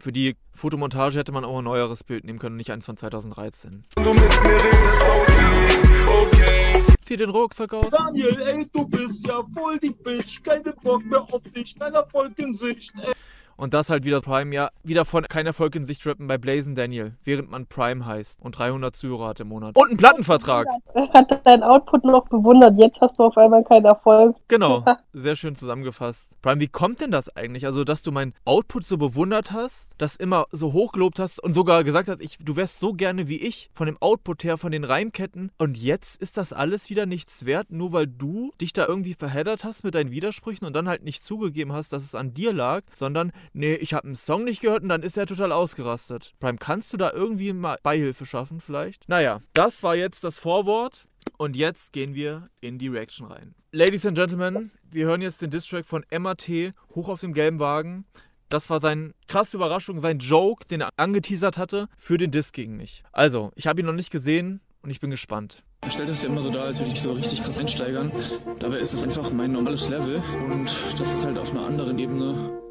Für die Fotomontage hätte man auch ein neueres Bild nehmen können, nicht eins von 2013. wenn du mit mir redest. Okay, okay. Zieh den Rucksack aus. Daniel, ey, du bist ja voll die Bitch. Keine Bock mehr auf dich, dein Erfolg in Sicht, ey. Und das halt wieder Prime, ja, wieder von kein Erfolg in Sicht rappen bei Blazen Daniel, während man Prime heißt und 300 Zuhörer hat im Monat. Und einen Plattenvertrag. Er hat dein Output noch bewundert. Jetzt hast du auf einmal keinen Erfolg. Genau, sehr schön zusammengefasst. Prime, wie kommt denn das eigentlich? Also, dass du meinen Output so bewundert hast, das immer so hochgelobt hast und sogar gesagt hast, ich, du wärst so gerne wie ich, von dem Output her, von den Reimketten. Und jetzt ist das alles wieder nichts wert, nur weil du dich da irgendwie verheddert hast mit deinen Widersprüchen und dann halt nicht zugegeben hast, dass es an dir lag, sondern, nee, ich habe einen Song nicht gehört und dann ist er total ausgerastet. Prime, kannst du da irgendwie mal Beihilfe schaffen vielleicht? Naja, das war jetzt das Vorwort. Und jetzt gehen wir in die Reaction rein. Ladies and Gentlemen, wir hören jetzt den Distrack von MAT hoch auf dem gelben Wagen. Das war sein krasse Überraschung, sein Joke, den er angeteasert hatte für den Diss gegen mich. Also, ich habe ihn noch nicht gesehen und ich bin gespannt. Er stellt das ja immer so dar, als würde ich so richtig krass einsteigern. Dabei ist es einfach mein normales Level und das ist halt auf einer anderen Ebene.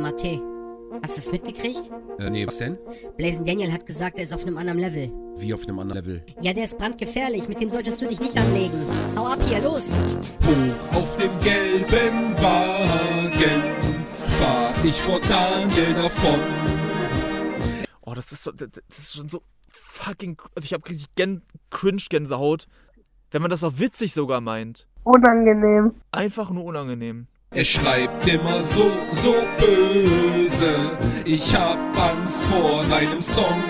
MAT, hast du es mitgekriegt? Äh, nee, was denn? Blazing Daniel hat gesagt, er ist auf einem anderen Level. Wie auf einem anderen Level? Ja, der ist brandgefährlich, mit dem solltest du dich nicht anlegen. Hau ab hier, los! Hoch auf dem gelben Wagen fahr ich vor Daniel davon. Oh, das ist so, das ist schon so fucking, also ich habe richtig Gen Cringe-Gänsehaut, wenn man das auch witzig sogar meint. Unangenehm. Einfach nur unangenehm. Er schreibt immer so, so böse. Ich hab Angst vor seinem Song.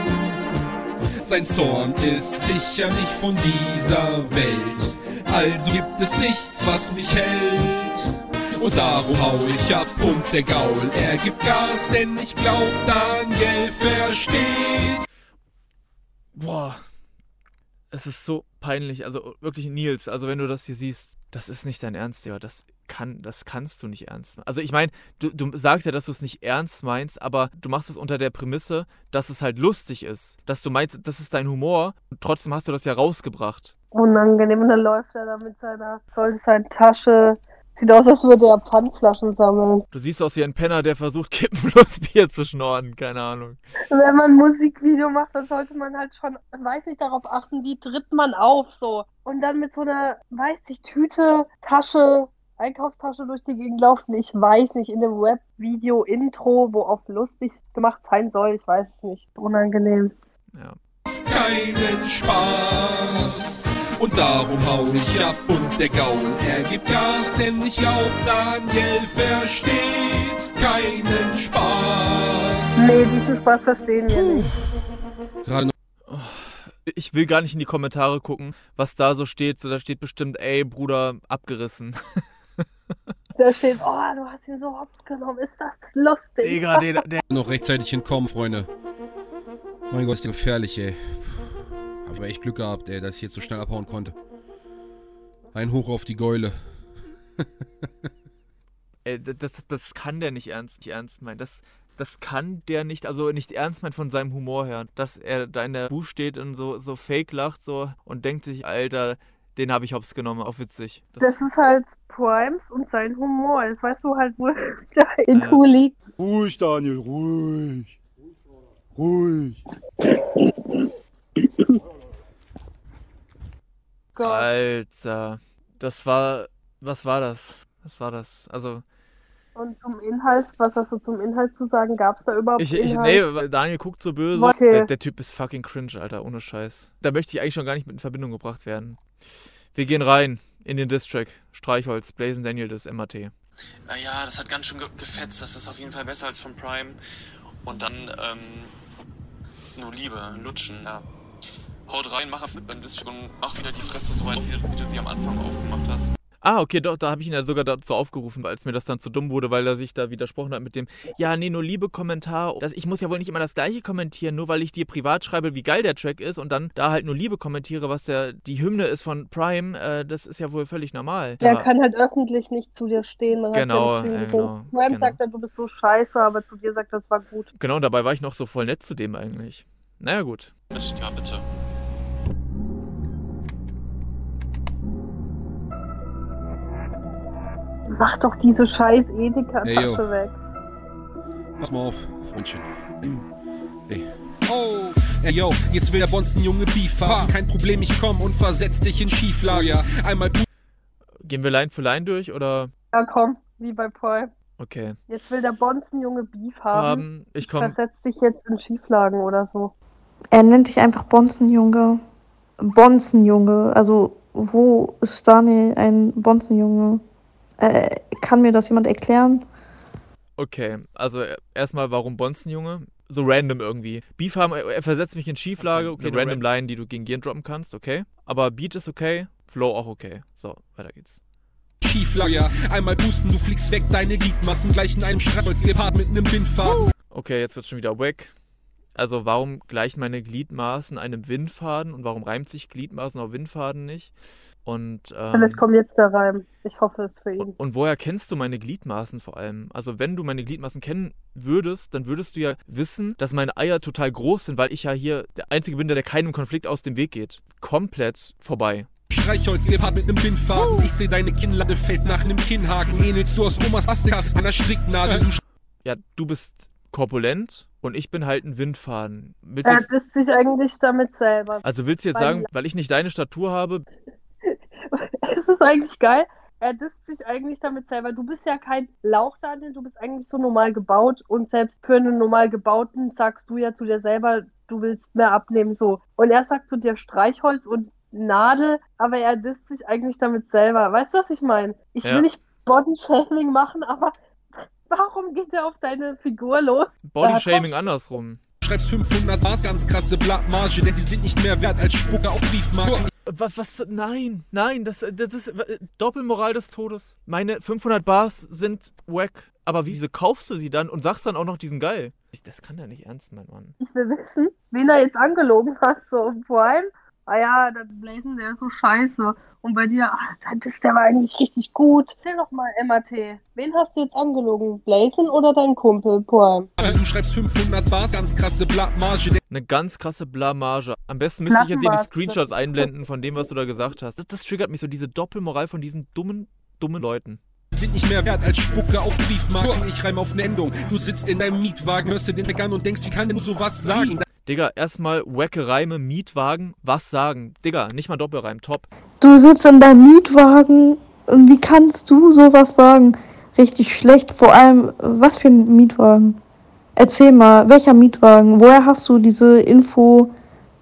Sein Zorn ist sicher nicht von dieser Welt. Also gibt es nichts, was mich hält. Und darum hau ich ab und der Gaul, er gibt Gas, denn ich glaub, Daniel versteht. Boah. Es ist so peinlich. Also wirklich, Nils, also wenn du das hier siehst, das ist nicht dein Ernst, Digga. Das kann, das kannst du nicht ernst machen. Also ich meine, du, du sagst ja, dass du es nicht ernst meinst, aber du machst es unter der Prämisse, dass es halt lustig ist. Dass du meinst, das ist dein Humor und trotzdem hast du das ja rausgebracht. Unangenehm. Und dann läuft er da mit seiner Vollzeit-Tasche. Sieht aus, als würde er Pfandflaschen sammeln. Du siehst aus wie ein Penner, der versucht, kippenlos Bier zu schnorren. Keine Ahnung. Wenn man ein Musikvideo macht, dann sollte man halt schon, weiß nicht, darauf achten, wie tritt man auf, so. Und dann mit so einer, weiß ich, Tüte, Tasche, Einkaufstasche durch die Gegend laufen. Ich weiß nicht, in dem Web-Video-Intro, wo auch lustig gemacht sein soll, ich weiß es nicht. Unangenehm. Ja. Keinen Spaß. Und darum hau ich ab und der Gaul, er gibt Gas, denn ich glaub, Daniel versteht's. Keinen Spaß. Nee, diesen Spaß verstehen wir nicht. Gerade noch. Ich will gar nicht in die Kommentare gucken, was da so steht. So, da steht bestimmt, ey, Bruder, abgerissen. Da steht, oh, du hast ihn so hops genommen, ist das lustig. Digga, der, der noch rechtzeitig hinkommen, Freunde. Mein Gott, ist der gefährlich, ey. Hab aber echt Glück gehabt, ey, dass ich jetzt so schnell abhauen konnte. Ein Hoch auf die Geule. Ey, das, das kann der nicht ernst, nicht ernst meinen. Das, das kann der nicht, also nicht ernst meinen von seinem Humor her. Dass er da in der Buch steht und so, so fake lacht so und denkt sich, Alter, den habe ich hops genommen, auch witzig. Das ist halt Primes und sein Humor. Jetzt weißt du halt, wo der IQ Ja. liegt. Ruhig, Daniel, ruhig. Ruhig. Gott. Alter, das war, was war das? Was war das? Also, Und zum Inhalt, was hast du zum Inhalt zu sagen? Gab es da überhaupt ich, ich, Inhalt? nee, Daniel guckt so böse. Okay. Der, der Typ ist fucking cringe, Alter, ohne Scheiß. Da möchte ich eigentlich schon gar nicht mit in Verbindung gebracht werden. Wir gehen rein in den Distrack. Streichholz, Blazing Daniel, das MAT. Ja, das hat ganz schön ge gefetzt. Das ist auf jeden Fall besser als von Prime. Und dann, ähm, nur Liebe, lutschen, ja. Haut rein, mach mit beim Disc und mach wieder die Fresse so weit wie du sie am Anfang aufgemacht hast. Ah, okay, doch, da habe ich ihn ja sogar dazu aufgerufen, als mir das dann zu dumm wurde, weil er sich da widersprochen hat mit dem, ja, nee, nur liebe Kommentar. Das, ich muss ja wohl nicht immer das gleiche kommentieren, nur weil ich dir privat schreibe, wie geil der Track ist und dann da halt nur Liebe kommentiere, was der, die Hymne ist von Prime, äh, das ist ja wohl völlig normal. Der Da- kann halt öffentlich nicht zu dir stehen. Man Genau, hat ja äh, genau, Prime genau. sagt dann, du bist so scheiße, aber zu dir sagt, das war gut. Genau, dabei war ich noch so voll nett zu dem eigentlich. Naja, gut. Ja, bitte. Mach doch diese scheiß. Edeka-Tasche weg. Pass mal auf, Freundchen. Ey. Oh, ey yo, jetzt will der Bonzenjunge Beef haben. Kein Problem, ich komm und versetz dich in Schieflage. Einmal Gehen wir Line für Line durch oder? Ja, komm, wie bei Prime. Okay. Jetzt will der Bonzenjunge Beef haben. Haben, ich komm. Versetzt dich jetzt in Schieflagen oder so. Er nennt dich einfach Bonzenjunge. Bonzenjunge. Also, wo ist Daniel ein Bonzenjunge? Äh, kann mir das jemand erklären? Okay, also äh, erstmal, warum Bonzenjunge? So random irgendwie. Beef haben, er er versetzt mich in Schieflage. Okay, eine random Line, die du gegen Gian droppen kannst, okay. Aber Beat ist okay, Flow auch okay. So, weiter geht's. Schieflage. Einmal pusten, du fliegst weg, deine Gliedmassen gleich in einem gepaart mit nem Bindfaden. Okay, jetzt wird's schon wieder wack. Also warum gleichen meine Gliedmaßen einem Windfaden und warum reimt sich Gliedmaßen auf Windfaden nicht? Und, Vielleicht ähm, kommt jetzt der Reim. Ich hoffe es für ihn. und, und woher kennst du meine Gliedmaßen vor allem? Also wenn du meine Gliedmaßen kennen würdest, dann würdest du ja wissen, dass meine Eier total groß sind, weil ich ja hier der Einzige bin, der keinem Konflikt aus dem Weg geht. Komplett vorbei. Streichholz gepaart mit nem Bindfaden. Ich seh deine Kinnlade fällt nach nem Kinnhaken. Ähnelst du aus Omas Astikas einer Stricknadel. Du Ja, du bist korpulent und ich bin halt ein Windfaden. Willst Er disst sich eigentlich damit selber. also willst du jetzt sagen, weil ich nicht deine Statur habe, ist eigentlich geil. Er disst sich eigentlich damit selber. Du bist ja kein Lauch, Daniel. Du bist eigentlich so normal gebaut. Und selbst für einen normal gebauten sagst du ja zu dir selber, du willst mehr abnehmen. So. Und er sagt zu dir Streichholz und Nadel, aber er disst sich eigentlich damit selber. Weißt du, was ich meine? Ich Ja. will nicht Body-Shaming machen, aber warum geht er auf deine Figur los? Bodyshaming andersrum. schreibst 500 Bars, ganz krasse Blattmarge, denn sie sind nicht mehr wert als Spucke auf Briefmarken. Was, was, nein, nein, das, das ist Doppelmoral des Todes. Meine 500 Bars sind wack. Aber wieso kaufst du sie dann und sagst dann auch noch, die sind geil? Ich, das kann ja nicht ernst mein Mann. Ich will wissen, wen er jetzt angelogen hat. So, vor allem, ah ja, das Blazen, der ist so scheiße. Und bei dir, ah, das, der war eigentlich richtig gut. Erzähl doch mal, MAT. Wen hast du jetzt angelogen? Blazen oder dein Kumpel, Poem? Du schreibst 500 Bars, ganz krasse Blattmarge, Eine ganz krasse Blamage. Am besten müsste ich jetzt hier die. Screenshots einblenden von dem, was du da gesagt hast. Das, das triggert mich so, diese Doppelmoral von diesen dummen, dummen Leuten. sind nicht mehr wert als Spucke auf Briefmarken. Ich reime auf eine Endung. Du sitzt in deinem Mietwagen, hörst dir den Weg an und denkst, wie kann denn du sowas sagen? Digga, erstmal wacke Reime, Mietwagen, was sagen? Digga, nicht mal Doppelreim, top. Du sitzt in deinem Mietwagen und wie kannst du sowas sagen? Richtig schlecht. Vor allem, was für ein Mietwagen? Erzähl mal, welcher Mietwagen? Woher hast du diese Info?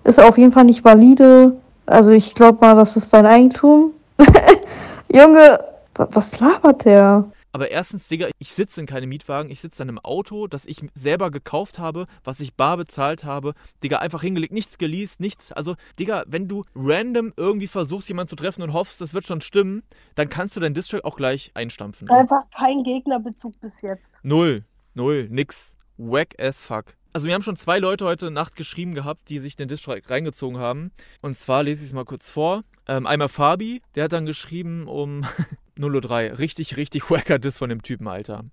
Ist auf jeden Fall nicht valide. Also ich glaube mal, das ist dein Eigentum. Junge, wa- was labert der? Aber erstens, Digga, ich sitze in keinem Mietwagen, ich sitze in einem Auto, das ich selber gekauft habe, was ich bar bezahlt habe. Digga, einfach hingelegt, nichts geleast, nichts. Also, Digga, wenn du random irgendwie versuchst, jemanden zu treffen und hoffst, das wird schon stimmen, dann kannst du deinen Distrack auch gleich einstampfen. Einfach kein Gegnerbezug bis jetzt. Null, null, nix. Wack as fuck. Also wir haben schon zwei Leute heute Nacht geschrieben gehabt, die sich den Distrack reingezogen haben. Und zwar lese ich es mal kurz vor. Ähm, einmal Fabi, der hat dann geschrieben um 0.03 Uhr. Richtig, richtig wacker Diss von dem Typen, Alter.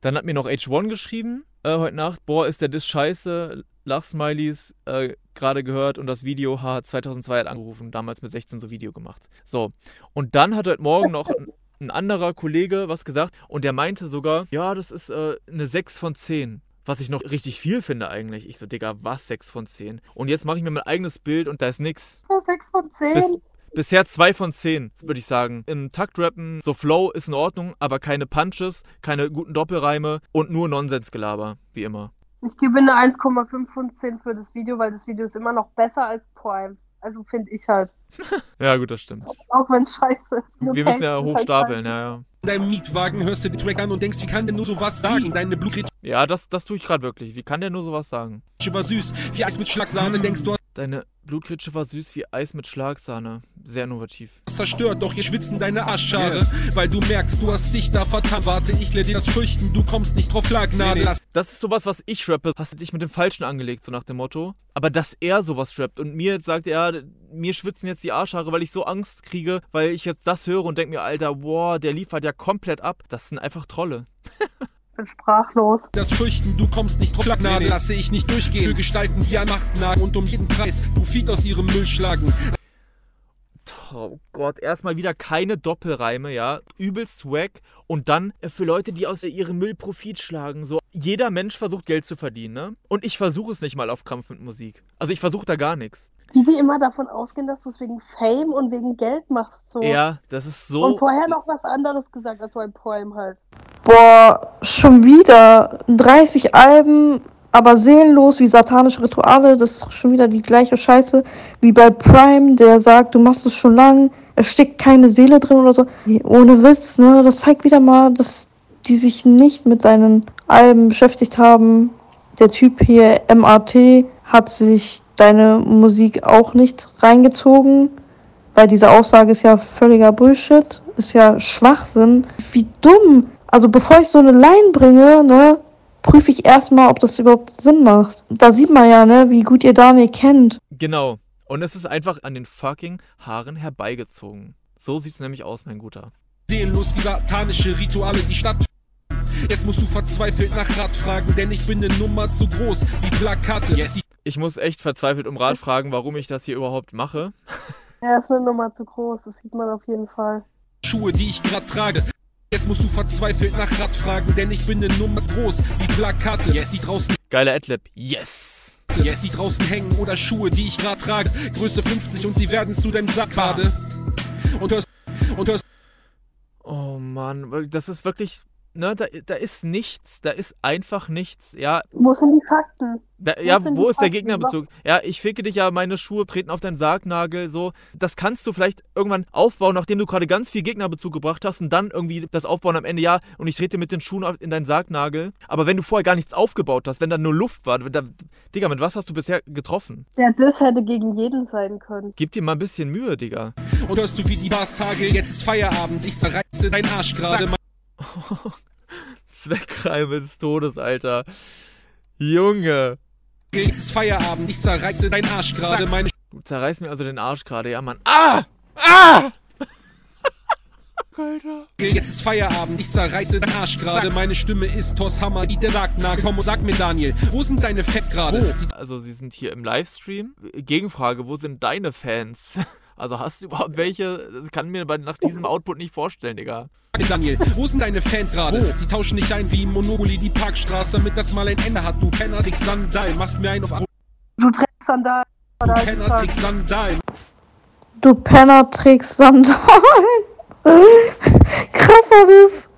Dann hat mir noch H1 geschrieben äh, heute Nacht. Boah, ist der Diss scheiße. Lachsmileys äh, gerade gehört und das Video H 2002 hat angerufen. Damals mit 16 so Video gemacht. So. Und dann hat heute Morgen noch ein, anderer Kollege was gesagt und der meinte sogar, ja, das ist äh, eine 6 von 10. Was ich noch richtig viel finde eigentlich. Ich so, Digga, was 6 von 10? Und jetzt mache ich mir mein eigenes Bild und da ist nix. Oh, 6 von 10. Bis, bisher 2 von 10, würde ich sagen. Im Taktrappen, so Flow ist in Ordnung, aber keine Punches, keine guten Doppelreime und nur Nonsensgelaber, wie immer. Ich gebe eine 1,5 von 10 für das Video, weil das Video ist immer noch besser als Prime. Also finde ich halt. Ja, gut, das stimmt. Auch wenn es scheiße ist. Wir müssen ja halt hochstapeln, ja, ja. In deinem Mietwagen hörst du den Track an und denkst, wie kann denn nur sowas sagen? Deine Blutgrätsche Ja, das, das tue ich gerade wirklich. Wie kann der nur sowas sagen? war süß, wie Eis mit Schlagsahne, denkst du Deine Blutkritsche war süß wie Eis mit Schlagsahne. Sehr innovativ. zerstört, doch hier schwitzen deine Arschhaare, weil du merkst, du hast dich da vertan. Warte, ich lehre dir das Fürchten, du kommst nicht drauf Schlagnadel. Lass Das ist sowas, was ich rappe. Hast du dich mit dem Falschen angelegt, so nach dem Motto. Aber dass er sowas rappt und mir jetzt sagt, ja, mir schwitzen jetzt die Arschhaare, weil ich so Angst kriege, weil ich jetzt das höre und denke mir, Alter, boah, der liefert ja komplett ab. Das sind einfach Trolle. Ich bin sprachlos. das Fürchten, du kommst nicht drauf Schlagnadel. Lasse ich nicht durchgehen. Für Gestalten, die an Macht nagen und um jeden Preis Profit aus ihrem Müll schlagen. Oh Gott, erstmal wieder keine Doppelreime, ja. Übelst wack. Und dann äh, für Leute, die aus ihrem Müll Profit schlagen. So, jeder Mensch versucht Geld zu verdienen, ne? Und ich versuche es nicht mal auf Krampf mit Musik. Also ich versuche da gar nichts. Die, die immer davon ausgehen, dass du es wegen Fame und wegen Geld machst. So. Ja, das ist so. Und vorher noch was anderes gesagt als beim Poem halt. Boah, schon wieder 30 Alben, aber seelenlos wie satanische Rituale. Das ist schon wieder die gleiche Scheiße wie bei Prime, der sagt, du machst es schon lang, es steckt keine Seele drin oder so. Ohne Witz, ne? Das zeigt wieder mal, dass die sich nicht mit deinen Alben beschäftigt haben. Der Typ hier, MAT, hat sich deine Musik auch nicht reingezogen. Weil diese Aussage ist ja völliger Bullshit, ist ja Schwachsinn. Wie dumm. Also bevor ich so eine Line bringe, ne, prüfe ich erstmal, ob das überhaupt Sinn macht. Da sieht man ja, ne, wie gut ihr Daniel kennt. Genau. Und es ist einfach an den fucking Haaren herbeigezogen. So sieht's nämlich aus, mein Guter. Seelenlos wie satanische Rituale, die Stadt. Jetzt musst du verzweifelt nach Rat fragen, denn ich bin eine Nummer zu groß wie Plakate. Yes. Ich muss echt verzweifelt um Rat fragen, warum ich das hier überhaupt mache. Er ist eine Nummer zu groß, das sieht man auf jeden Fall. Schuhe, die ich grad trage. Jetzt musst du verzweifelt nach Rat fragen, denn ich bin eine Nummer groß wie Plakate, yes. die draußen Geiler Adlib. Yes. Yes. Die draußen hängen oder Schuhe, die ich grad trage. Größe 50 und sie werden zu deinem Sack bade. Und hörst, und hörst Oh Mann, das ist wirklich, ne, da, da ist nichts, da ist einfach nichts. Ja, Wo sind die Fakten? da, ja wo ist der Fakten? Gegnerbezug? Ja, ich ficke dich ja, meine Schuhe treten auf deinen Sargnagel, so. Das kannst du vielleicht irgendwann aufbauen, nachdem du gerade ganz viel Gegnerbezug gebracht hast und dann irgendwie das aufbauen am Ende, ja, und ich trete mit den Schuhen auf- in deinen Sargnagel. Aber wenn du vorher gar nichts aufgebaut hast, wenn da nur Luft war, da, Digga, mit was hast du bisher getroffen? Der Diss hätte gegen jeden sein können. Gib dir mal ein bisschen Mühe, Digga. Und hörst du wie die Bars Tage, jetzt ist Feierabend, ich zerreiße dein Arsch gerade. Zweckreime des Todes, Alter. Junge. Jetzt ist Feierabend, ich zerreiße dein Arsch gerade. Meine Du zerreißt mir also den Arsch gerade, ja, Mann. Ah! Ah! Alter. Jetzt ist Feierabend, ich zerreiße dein Arsch gerade. Meine Stimme ist Thors Hammer, die der Sargnagel. Komm und sag mir, Daniel, wo sind deine Fans gerade? Also, sie sind hier im Livestream. Gegenfrage, wo sind deine Fans? Also, hast du überhaupt welche? Das kann ich mir nach diesem Output nicht vorstellen, Digga. Daniel, wo sind deine Fans gerade? Sie tauschen nicht ein wie im Monopoly die Parkstraße, damit das mal ein Ende hat. Du Penner, Dick Sandal, machst mir ein auf Du trägst Sandalen. Du Penner, Dick Sandal. Du Penner trägst Sandalen. Krasser das.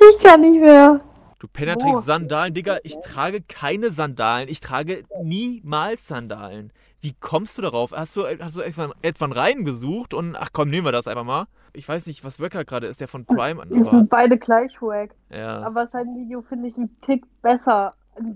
Ich kann nicht mehr. Du Penner trägst Sandalen, Digga. Ich trage keine Sandalen. Ich trage niemals Sandalen. Wie kommst du darauf? Hast du, hast du etwa, etwa einen Reim gesucht und ach komm, nehmen wir das einfach mal. Ich weiß nicht, was Wöcker gerade ist, der von Prime an. Die sind beide gleich wack. Ja. Aber sein Video finde ich einen Tick besser.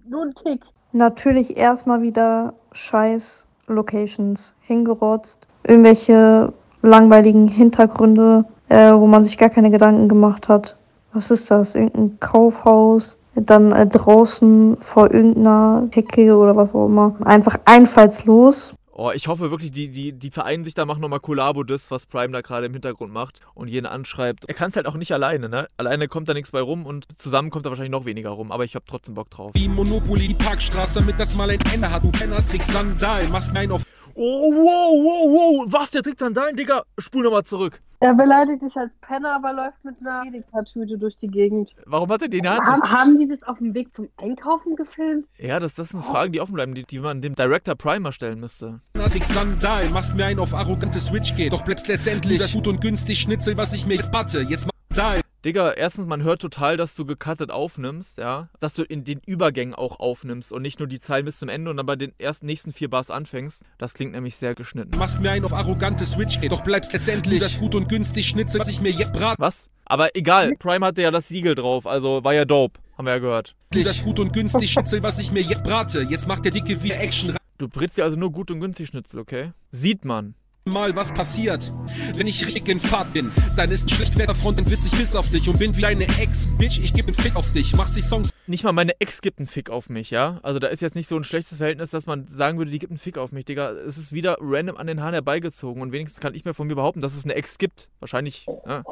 Nur ein Tick. Natürlich erstmal wieder scheiß Locations hingerotzt. Irgendwelche langweiligen Hintergründe, äh, wo man sich gar keine Gedanken gemacht hat. Was ist das? Irgendein Kaufhaus? Dann äh, draußen vor irgendeiner Hecke oder was auch immer. Einfach einfallslos. Oh, ich hoffe wirklich, die, die, die vereinen sich da, machen nochmal Kollabo das, was Prime da gerade im Hintergrund macht und jeden anschreibt. Er kann es halt auch nicht alleine, ne? Alleine kommt da nichts bei rum und zusammen kommt da wahrscheinlich noch weniger rum, aber ich habe trotzdem Bock drauf. Wie im Monopoly die Parkstraße, damit das mal ein Ende hat. Du Penner, Trick Sandal, machst mir ein auf Oh, wow, wow, wow. Was? Der trägt Sandalen, Digga? Spul nochmal zurück. Er beleidigt dich als Penner, aber läuft mit einer Edeka-Tüte durch die Gegend. Warum hat er den in der Hand? Haben, haben die das auf dem Weg zum Einkaufen gefilmt? ja, das, das sind Fragen, die offen bleiben, die, die man dem Director Primer stellen müsste. Trick Sandal, machst mir ein auf arrogante Switch geht. Doch bleibst letztendlich das gut und günstig Schnitzel, was ich mir jetzt batte. Jetzt Dal. Digga, erstens, man hört total, dass du gecuttet aufnimmst, ja. Dass du in den Übergängen auch aufnimmst und nicht nur die Zeilen bis zum Ende und dann bei den ersten nächsten vier Bars anfängst. Das klingt nämlich sehr geschnitten. Machst mir ein auf arrogante Switch. Doch bleibst letztendlich das gut und günstig Schnitzel, was ich mir jetzt brate. Was? Aber egal, Prime hatte ja das Siegel drauf, also war ja dope. Haben wir ja gehört. Das gut und günstig Schnitzel, was ich mir jetzt brate. Jetzt macht der Dicke wieder Action. Du brätst dir also nur gut und günstig Schnitzel, okay? Sieht man. Mal was passiert. Wenn ich richtig in Fahrt bin, dann ist Schlechtwetterfront und witzig Biss auf dich und bin wie eine Ex-Bitch. Ich geb einen Fick auf dich, machst die Songs. Nicht mal meine Ex gibt einen Fick auf mich, ja? Also da ist jetzt nicht so ein schlechtes Verhältnis, dass man sagen würde, die gibt einen Fick auf mich, Digga. Es ist wieder random an den Haaren herbeigezogen und wenigstens kann ich mir von mir behaupten, dass es eine Ex gibt. Wahrscheinlich, ja.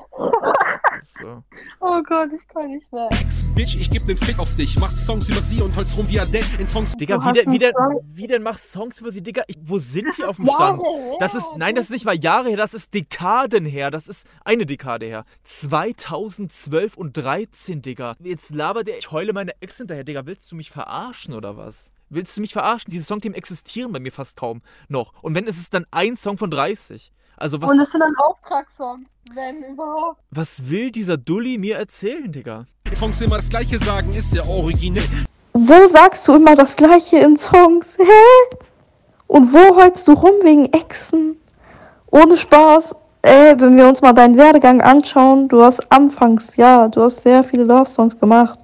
Ist so. Oh Gott, ich kann nicht mehr. Ex-Bitch, ich geb einen Fick auf dich, machst Songs über sie und holst rum wie Adele in Songs. Digga, wie denn, wie, denn, wie denn machst Songs über sie, Digga? Ich, wo sind die auf dem Stand? Das ist, nein, das ist nicht mal Jahre her, das ist Dekaden her. Das ist eine Dekade her. 2012 und 13, Digga. Jetzt labert der, ich heule meine Ex hinterher, Digga. Willst du mich verarschen oder was? Willst du mich verarschen? Diese Songthemen existieren bei mir fast kaum noch. Und wenn, ist es dann ein Song von 30. Also was, Und es sind dann Auftragssongs, wenn überhaupt. was will dieser Dulli mir erzählen, Digga? Songs immer das gleiche sagen, ist ja originell. Wo sagst du immer das Gleiche in Songs? Hä? Und wo heulst du rum wegen Exen? Ohne Spaß. Ey, wenn wir uns mal deinen Werdegang anschauen, du hast anfangs, ja, du hast sehr viele Love-Songs gemacht.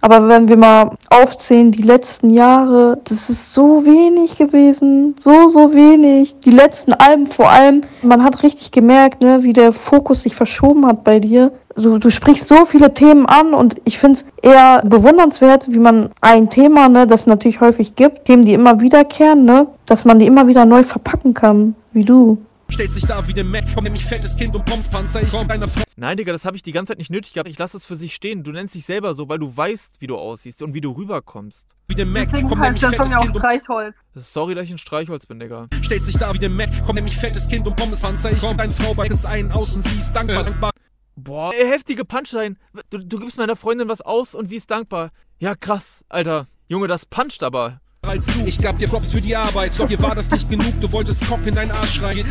Aber wenn wir mal aufzählen, die letzten Jahre, das ist so wenig gewesen. So, so wenig. Die letzten Alben vor allem. Man hat richtig gemerkt, ne, wie der Fokus sich verschoben hat bei dir. Du, du sprichst so viele Themen an und ich finde es eher bewundernswert, wie man ein Thema, ne, das natürlich häufig gibt, Themen, die immer wiederkehren, ne, dass man die immer wieder neu verpacken kann, wie du. Stellt sich da wie der Mac, komm nämlich fettes Kind und Pompspanzer, ich komm deiner Frau. Nein, Digga, das habe ich die ganze Zeit nicht nötig gehabt. Ich lasse es für sich stehen. Du nennst dich selber so, weil du weißt, wie du aussiehst und wie du rüberkommst. Wie der Mac, Deswegen komm heißt nämlich fettes ja auch Kind und Streichholz. Sorry, dass ich ein Streichholz bin, Digga. Stellt sich da wie der Mac, komm nämlich fettes Kind und Pommespanzer, ich komm deine Frau bei des einen außen, sie ist dankbar, dankbar. Boah, heftige Punchline. Du, du gibst meiner Freundin was aus und sie ist dankbar. Ja, krass, Alter. Junge, das puncht aber. Als du, ich gab dir Props für die Arbeit, doch dir war das nicht genug, du wolltest Cock in deinen Arsch rein.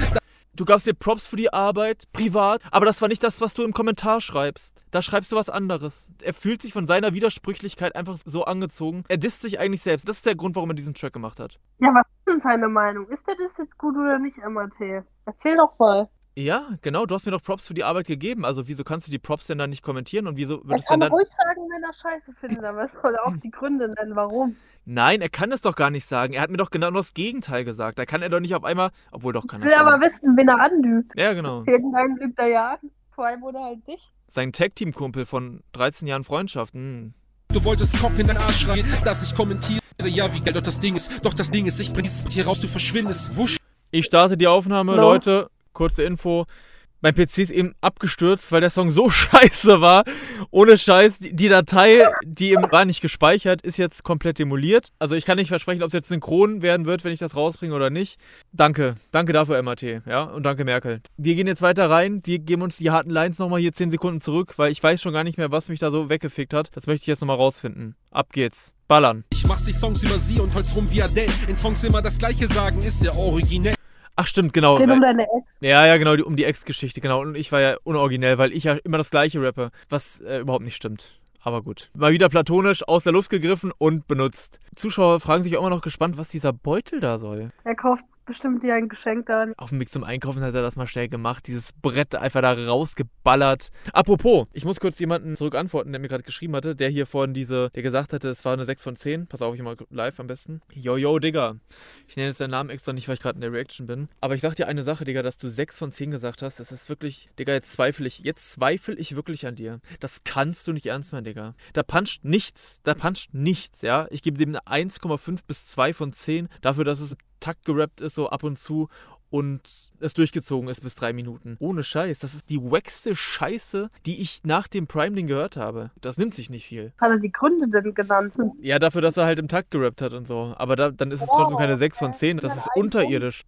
Du gabst dir Props für die Arbeit, privat, aber das war nicht das, was du im Kommentar schreibst. Da schreibst du was anderes. Er fühlt sich von seiner Widersprüchlichkeit einfach so angezogen. Er disst sich eigentlich selbst. Das ist der Grund, warum er diesen Track gemacht hat. Ja, was ist denn seine Meinung? Ist der das jetzt gut oder nicht, MAT? Erzähl doch mal. Ja, genau, du hast mir doch Props für die Arbeit gegeben. Also wieso kannst du die Props denn dann nicht kommentieren und wieso Er wird es kann denn dann... ruhig sagen, wenn er scheiße findet, aber es soll auch die Gründe nennen, warum. Nein, er kann es doch gar nicht sagen. Er hat mir doch genau das Gegenteil gesagt. Da kann er doch nicht auf einmal... Obwohl doch kann Ich er will aber wissen, wen er anlügt. Ja, genau. Irgendeinen lügt er ja an. Vor allem oder halt nicht. Sein Tag-Team-Kumpel von 13 Jahren Freundschaft. Hm. Du wolltest Cock in deinen Arsch rein, dass ich kommentiere, ja wie geil doch das Ding ist, doch das Ding ist, ich bring dieses hier raus, du verschwindest, wusch. Ich starte die Aufnahme, Hallo? Leute. Kurze Info. Mein PC ist eben abgestürzt, weil der Song so scheiße war. Ohne Scheiß, die, Datei, die eben war nicht gespeichert, ist jetzt komplett demoliert. Also ich kann nicht versprechen, ob es jetzt synchron werden wird, wenn ich das rausbringe oder nicht. Danke. Danke dafür, MAT. Ja, und danke, Merkel. Wir gehen jetzt weiter rein. Wir geben uns die harten Lines nochmal hier 10 Sekunden zurück, weil ich weiß schon gar nicht mehr, was mich da so weggefickt hat. Das möchte ich jetzt nochmal rausfinden. Ab geht's. Ballern. Ich mach sich Songs über sie und holz rum wie Adele. In Songs immer das gleiche sagen, ist sehr originell. Ach stimmt, genau. Geht um weil- deine Ex. Ja, ja, genau, die, um die Ex-Geschichte, genau. Und ich war ja unoriginell, weil ich ja immer das gleiche rappe, was äh, überhaupt nicht stimmt. Aber gut. Mal wieder platonisch aus der Luft gegriffen und benutzt. Zuschauer fragen sich auch immer noch gespannt, was dieser Beutel da soll. Er kauft bestimmt dir ein Geschenk dann. Auf dem Weg zum Einkaufen hat er das mal schnell gemacht, dieses Brett einfach da rausgeballert. Apropos, ich muss kurz jemanden zurück antworten, der mir gerade geschrieben hatte, der hier vorhin diese, der gesagt hatte, es war eine 6 von 10. Pass auf, ich mal live am besten. Jojo, Digga. Ich nenne jetzt deinen Namen extra nicht, weil ich gerade in der Reaction bin. Aber ich sag dir eine Sache, Digga, dass du 6 von 10 gesagt hast, das ist wirklich, Digga, jetzt zweifle ich, jetzt zweifle ich wirklich an dir. Das kannst du nicht ernst meinen, Digga. Da puncht nichts, da puncht nichts, ja. Ich gebe dem eine 1,5 bis 2 von 10 dafür, dass es Takt gerappt ist, so ab und zu und es durchgezogen ist bis drei Minuten. Ohne Scheiß. Das ist die wackste Scheiße, die ich nach dem Prime-Ding gehört habe. Das nimmt sich nicht viel. Hat er die Gründe denn genannt? Ja, dafür, dass er halt im Takt gerappt hat und so. Aber da, dann ist es trotzdem keine 6 von 10. Das ist unterirdisch.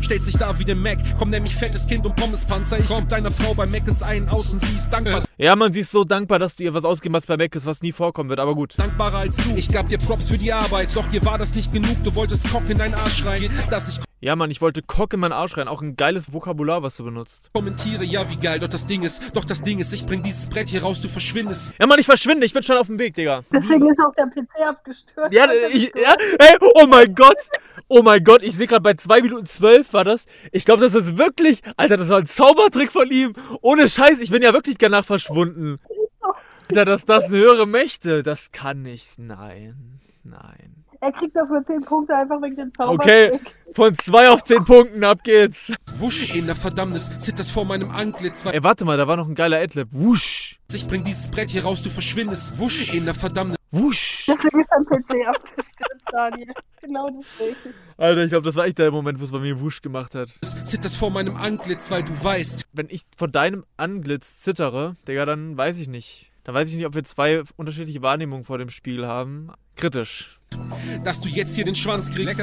Stellt sich da wie der Mac, komm nämlich fettes Kind und Pommespanzer. Ich komm deiner Frau bei Mac ist ein außen, sie ist dankbar. Ja, man, sie ist so dankbar, dass du ihr was ausgegeben hast bei Mac ist, was nie vorkommen wird, aber gut. Dankbarer als du. Ich gab dir Props für die Arbeit, doch dir war das nicht genug. Du wolltest Cock in deinen Arsch rein, dass ich Ja, Mann, ich wollte Cock in meinen Arsch rein. Auch ein geiles Vokabular, was du benutzt. kommentiere, ja wie geil, doch das Ding ist, doch das Ding ist, ich bring dieses Brett hier raus, du verschwindest. Ja, Mann, ich verschwinde. Ich bin schon auf dem Weg, Digga. Deswegen ist auch der PC abgestürzt. Ja, ich, ja, ey, oh mein Gott. Oh mein Gott, ich sehe gerade bei 2 Minuten 12 war das. Ich glaube, das ist wirklich, Alter, das war ein Zaubertrick von ihm. Ohne Scheiß, ich bin ja wirklich danach verschwunden. Alter, dass das höhere Mächte, das kann nicht. Nein, nein. Er kriegt dafür 10 Punkte einfach wegen dem Zauber. Okay, von 2 auf 10 Punkten, ab geht's. Wusch in der Verdammnis, zittert vor meinem Antlitz, weil Ey, warte mal, da war noch ein geiler Adlib. Wusch. ich bring dieses Brett hier raus, du verschwindest. Wusch in der Verdammnis. Wusch. Deswegen ist dein PC abgestürzt, Daniel. Genau deswegen. Alter, ich glaube, das war echt der Moment, wo es bei mir Wusch gemacht hat. Zittert vor meinem Antlitz, weil du weißt. Wenn ich von deinem Anglitz zittere, Digga, dann weiß ich nicht. Dann weiß ich nicht, ob wir zwei unterschiedliche Wahrnehmungen vor dem Spiel haben. Kritisch. Dass du jetzt hier den Schwanz kriegst.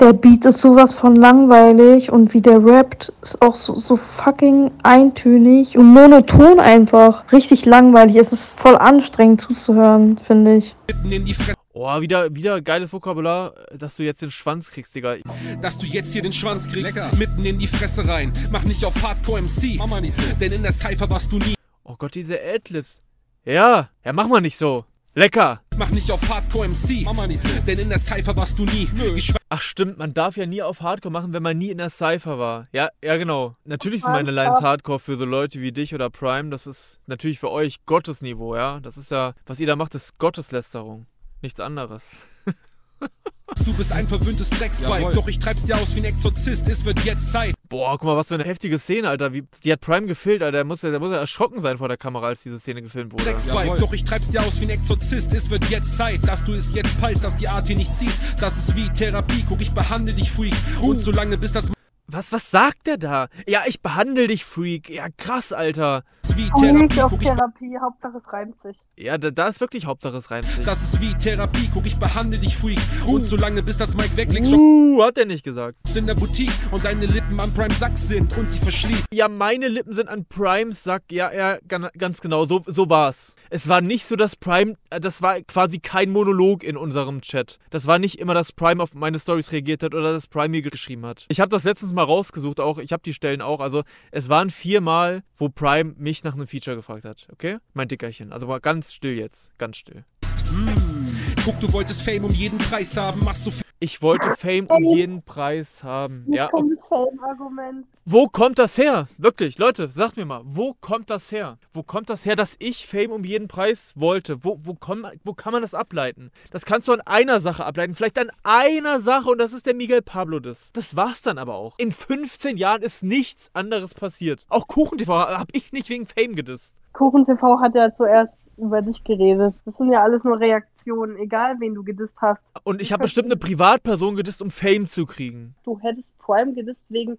Der Beat ist sowas von langweilig und wie der rappt, ist auch so, so fucking eintönig und monoton einfach. Richtig langweilig. Es ist voll anstrengend zuzuhören, finde ich. Oh, wieder, wieder geiles Vokabular, dass du jetzt den Schwanz kriegst, Digga. Dass du jetzt hier den Schwanz kriegst. Mitten in die Fresse rein. Mach nicht auf Hardcore MC. Denn in der Cypher warst du nie. Oh Gott, diese Adlibs. Ja, ja, mach mal nicht so. Lecker! Mach nicht auf Hardcore MC, Mama nicht so. denn in der Cypher warst du nie. Nö. Ich Ach stimmt, man darf ja nie auf Hardcore machen, wenn man nie in der Cypher war. Ja, ja genau. Natürlich sind meine Lines. Hardcore für so Leute wie dich oder Prime. Das ist natürlich für euch Gottesniveau, ja. Das ist ja, was ihr da macht, ist Gotteslästerung. Nichts anderes. Du bist ein verwöhntes Drecksbike, Jawohl. doch ich treib's dir aus wie ein Exorzist. Es wird jetzt Zeit. Boah, guck mal, was für eine heftige Szene, Alter. Wie, die hat Prime gefilmt, Alter. Der muss, ja, der muss ja erschrocken sein vor der Kamera, als diese Szene gefilmt wurde. Drecksbike, Jawohl. doch ich treib's dir aus wie ein Exorzist. Es wird jetzt Zeit, dass du es jetzt peilst, dass die Art hier nicht zieht. Das ist wie Therapie, guck, ich behandle dich, Freak. Und solange bis das Was, was sagt der da? Ja, ich behandle dich, Freak. Ja, krass, Alter. ist wie Therapie, auf guck, ich Therapie, Hauptsache es reimt sich. Ja, da, da ist wirklich Hauptsache es reimt sich. Das ist wie Therapie, guck, ich behandle dich, Freak. Und solange bis das Mike weglegt, Uh, hat er nicht gesagt. in der Boutique und deine Lippen am Prime Sack sind und sie verschließt. Ja, meine Lippen sind an Primes Sack. Ja, ja, gan- ganz genau. So, so war's. Es war nicht so, dass Prime. äh, Das war quasi kein Monolog in unserem Chat. Das war nicht immer, dass Prime auf meine Stories reagiert hat oder dass Prime mir geschrieben hat. Ich habe das letztens mal rausgesucht, auch. Ich habe die Stellen auch. Also, es waren viermal, wo Prime mich nach einem Feature gefragt hat. Okay? Mein Dickerchen. Also, mal ganz still jetzt. Ganz still. Guck, du wolltest Fame um jeden Preis haben, machst so viel. Ich wollte Fame um jeden Preis haben. Hier Ja, kommt das Fame-Argument. Wo kommt das her? Wirklich, Leute, sagt mir mal, wo kommt das her? Wo kommt das her, dass ich Fame um jeden Preis wollte? Wo, wo, komm, wo kann man das ableiten? Das kannst du an einer Sache ableiten, vielleicht an einer Sache und das ist der Miguel Pablo Diss. Das war's dann aber auch. In 15 Jahren ist nichts anderes passiert. Auch KuchenTV hab ich nicht wegen Fame gedisst. KuchenTV hat ja zuerst über dich geredet. Das sind ja alles nur Reaktionen, egal wen du gedisst hast. Und ich habe bestimmt eine Privatperson gedisst, um Fame zu kriegen. Du hättest Prime gedisst wegen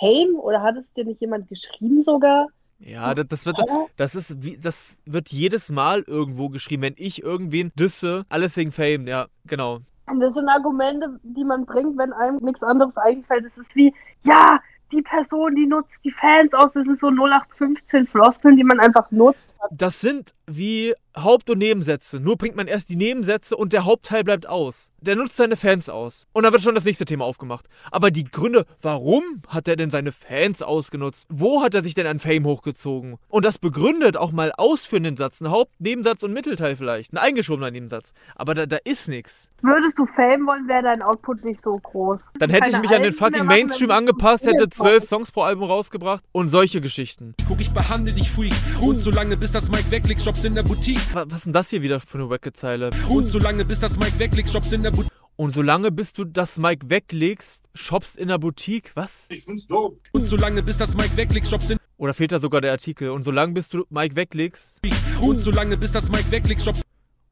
Fame oder hat es dir nicht jemand geschrieben sogar? Ja, das, das wird, das ist wie, das wird jedes Mal irgendwo geschrieben, wenn ich irgendwen disse, alles wegen Fame, ja, genau. Und das sind Argumente, die man bringt, wenn einem nichts anderes einfällt. Es ist wie, ja, die Person, die nutzt die Fans aus. Das sind so 0815 Floskeln, die man einfach nutzt. Das sind wie Haupt- und Nebensätze. Nur bringt man erst die Nebensätze und der Hauptteil bleibt aus. Der nutzt seine Fans aus. Und dann wird schon das nächste Thema aufgemacht. Aber die Gründe, warum hat er denn seine Fans ausgenutzt? Wo hat er sich denn an Fame hochgezogen? Und das begründet auch mal ausführen den Satz. Ein Haupt-, Nebensatz und Mittelteil vielleicht. Ein eingeschobener Nebensatz. Aber da, da ist nichts. Würdest du Fame wollen, wäre dein Output nicht so groß. Dann hätte ich Keine mich an den Alben fucking machen, Mainstream angepasst, hätte zwölf Songs pro Album rausgebracht und solche Geschichten. Guck, ich behandle dich, Freak. Und solange bis das Mike weglegt, stopp's in der Boutique. Was, was ist denn das hier wieder für eine Wacke-Zeile? Und solange bis das Mike weglegt, stopp's in der Boutique. Und solange bis du das Mic weglegst, shoppst in der Boutique, was? Ich find's dope. Und solange bis das Mike weglegt, stopp's in Oder fehlt da sogar der Artikel? Und solange bis du Mic weglegst, Und solange bis das Mike weglegt, stopp's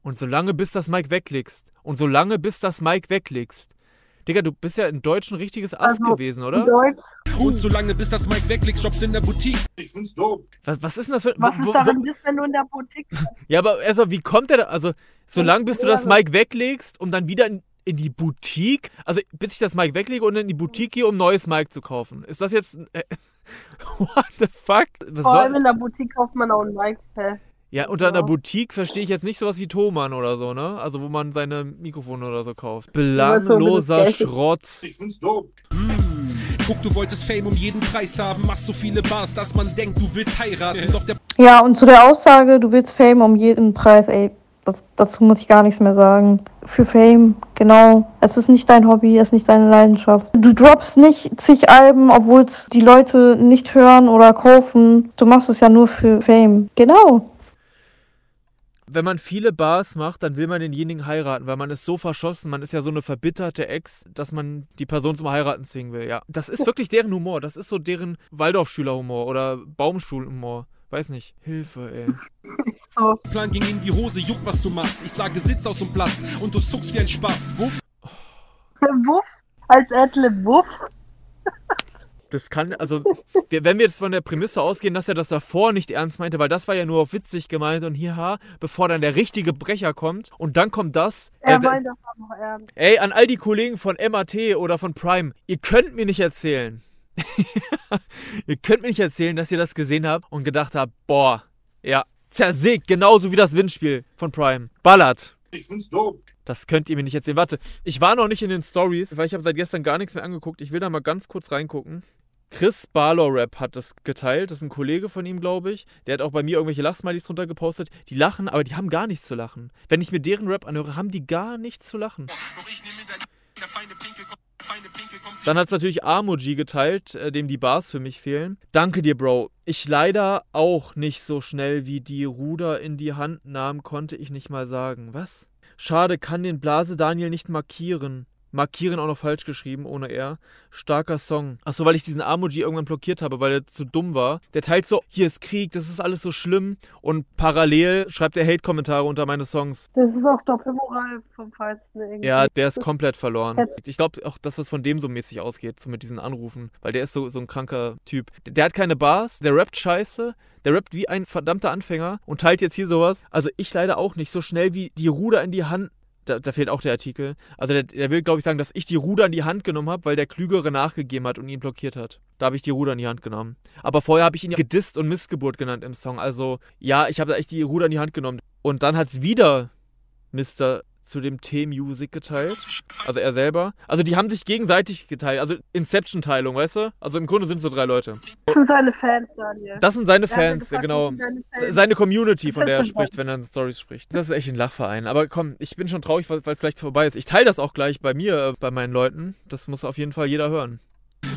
und solange bis das Mic weglegst, und solange bis das Mic weglegst. Digga, du bist ja in Deutsch ein richtiges Ass Also, gewesen, In oder? Deutsch, Und solange bis das Mike weglegt, stopp's in der Boutique. Ich find's dope. Was, was ist denn das für. was wo- ist daran wo- das, wenn du in der Boutique bist? ja, aber also, wie kommt der da? Also, solange bis du das. Mic weglegst und dann wieder in, in die Boutique, also bis ich das Mic weglege und in die Boutique gehe, um neues Mic zu kaufen. Ist das jetzt. Äh, what the fuck? Was Vor allem soll, in der Boutique kauft man auch ein Mic. Ja, unter einer. Boutique verstehe ich jetzt nicht sowas wie Thomann oder so, ne? Also wo man seine Mikrofone oder so kauft. Belangloser. Schrott. Ich find's dope. Guck, du wolltest Fame um jeden Preis haben, machst so viele Bars, dass man denkt, du willst heiraten. Doch der Ja, und zu der Aussage, du willst Fame um jeden Preis, ey, das, dazu muss ich gar nichts mehr sagen. Für Fame, genau. Es ist nicht dein Hobby, es ist nicht deine Leidenschaft. Du droppst nicht zig Alben, obwohl es die Leute nicht hören oder kaufen. Du machst es ja nur für Fame. Genau. Wenn man viele Bars macht, dann will man denjenigen heiraten, weil man ist so verschossen, man ist ja so eine verbitterte Ex, dass man die Person zum Heiraten zwingen will. Ja, das ist wirklich deren Humor. Das ist so deren Waldorfschülerhumor oder Baumschulhumor. Weiß nicht. Hilfe, ey. So. Plan ging in die Hose, juckt, was du machst. Ich sage, sitz aus dem Platz und du zuckst wie ein Spaß. Wuff. Wuff, als Adlib Wuff. Das kann, also, wenn wir jetzt von der Prämisse ausgehen, dass er das davor nicht ernst meinte, weil das war ja nur auf witzig gemeint und hier, bevor dann der richtige Brecher kommt und dann kommt das. Er der- meint das auch noch ernst. Ey, an all die Kollegen von MAT oder von Prime, ihr könnt mir nicht erzählen. ihr könnt mir nicht erzählen, dass ihr das gesehen habt und gedacht habt, boah, ja, zersägt, genauso wie das Windspiel von Prime. Ballert. Ich find's dope. Das könnt ihr mir nicht erzählen. Warte, ich war noch nicht in den Stories, weil ich habe seit gestern gar nichts mehr angeguckt. Ich will da mal ganz kurz reingucken. Chris Barlow Rap hat das geteilt. Das ist ein Kollege von ihm, glaube ich. Der hat auch bei mir irgendwelche Lachsmilies drunter gepostet. Die lachen, aber die haben gar nichts zu lachen. Wenn ich mir deren Rap anhöre, haben die gar nichts zu lachen. Dann hat es natürlich Armoji geteilt, äh, dem die Bars für mich fehlen. Danke dir, Bro. Ich leider auch nicht so schnell wie die Ruder in die Hand nahm, konnte ich nicht mal sagen. Was? Schade, kann den Blase Daniel nicht markieren. Markieren auch noch falsch geschrieben, ohne R. Starker Song. Achso, weil ich diesen Emoji irgendwann blockiert habe, weil er zu dumm war. Der teilt so, hier ist Krieg, das ist alles so schlimm. Und parallel schreibt er Hate-Kommentare unter meine Songs. Das ist auch Doppelmoral vom Feinsten irgendwie. Ja, der ist komplett verloren. Ich glaube auch, dass das von dem so mäßig ausgeht, so mit diesen Anrufen. Weil der ist so, so ein kranker Typ. Der hat keine Bars, der rappt scheiße. Der rappt wie ein verdammter Anfänger und teilt jetzt hier sowas. Also ich leider auch nicht. So schnell wie die Ruder in die Hand da, da, fehlt auch der Artikel. Also der, der will, glaube ich, sagen, dass ich die Ruder in die Hand genommen habe, weil der Klügere nachgegeben hat und ihn blockiert hat. Da habe ich die Ruder in die Hand genommen. Aber vorher habe ich ihn gedisst und Missgeburt genannt im Song. Also ja, ich habe da echt die Ruder in die Hand genommen. Und dann hat es wieder Mr zu dem T-Music geteilt. Also er selber. Also die haben sich gegenseitig geteilt. Also Inception-Teilung, weißt du? Also im Grunde sind es so drei Leute. Das sind seine Fans, Daniel. Das sind seine hat Fans, ja gefragt, genau. seine Fans. Seine Community, von der er spricht, wenn er in Stories spricht. Das ist echt ein Lachverein. Aber komm, ich bin schon traurig, weil es gleich vorbei ist. Ich teile das auch gleich bei mir, äh, bei meinen Leuten. Das muss auf jeden Fall jeder hören.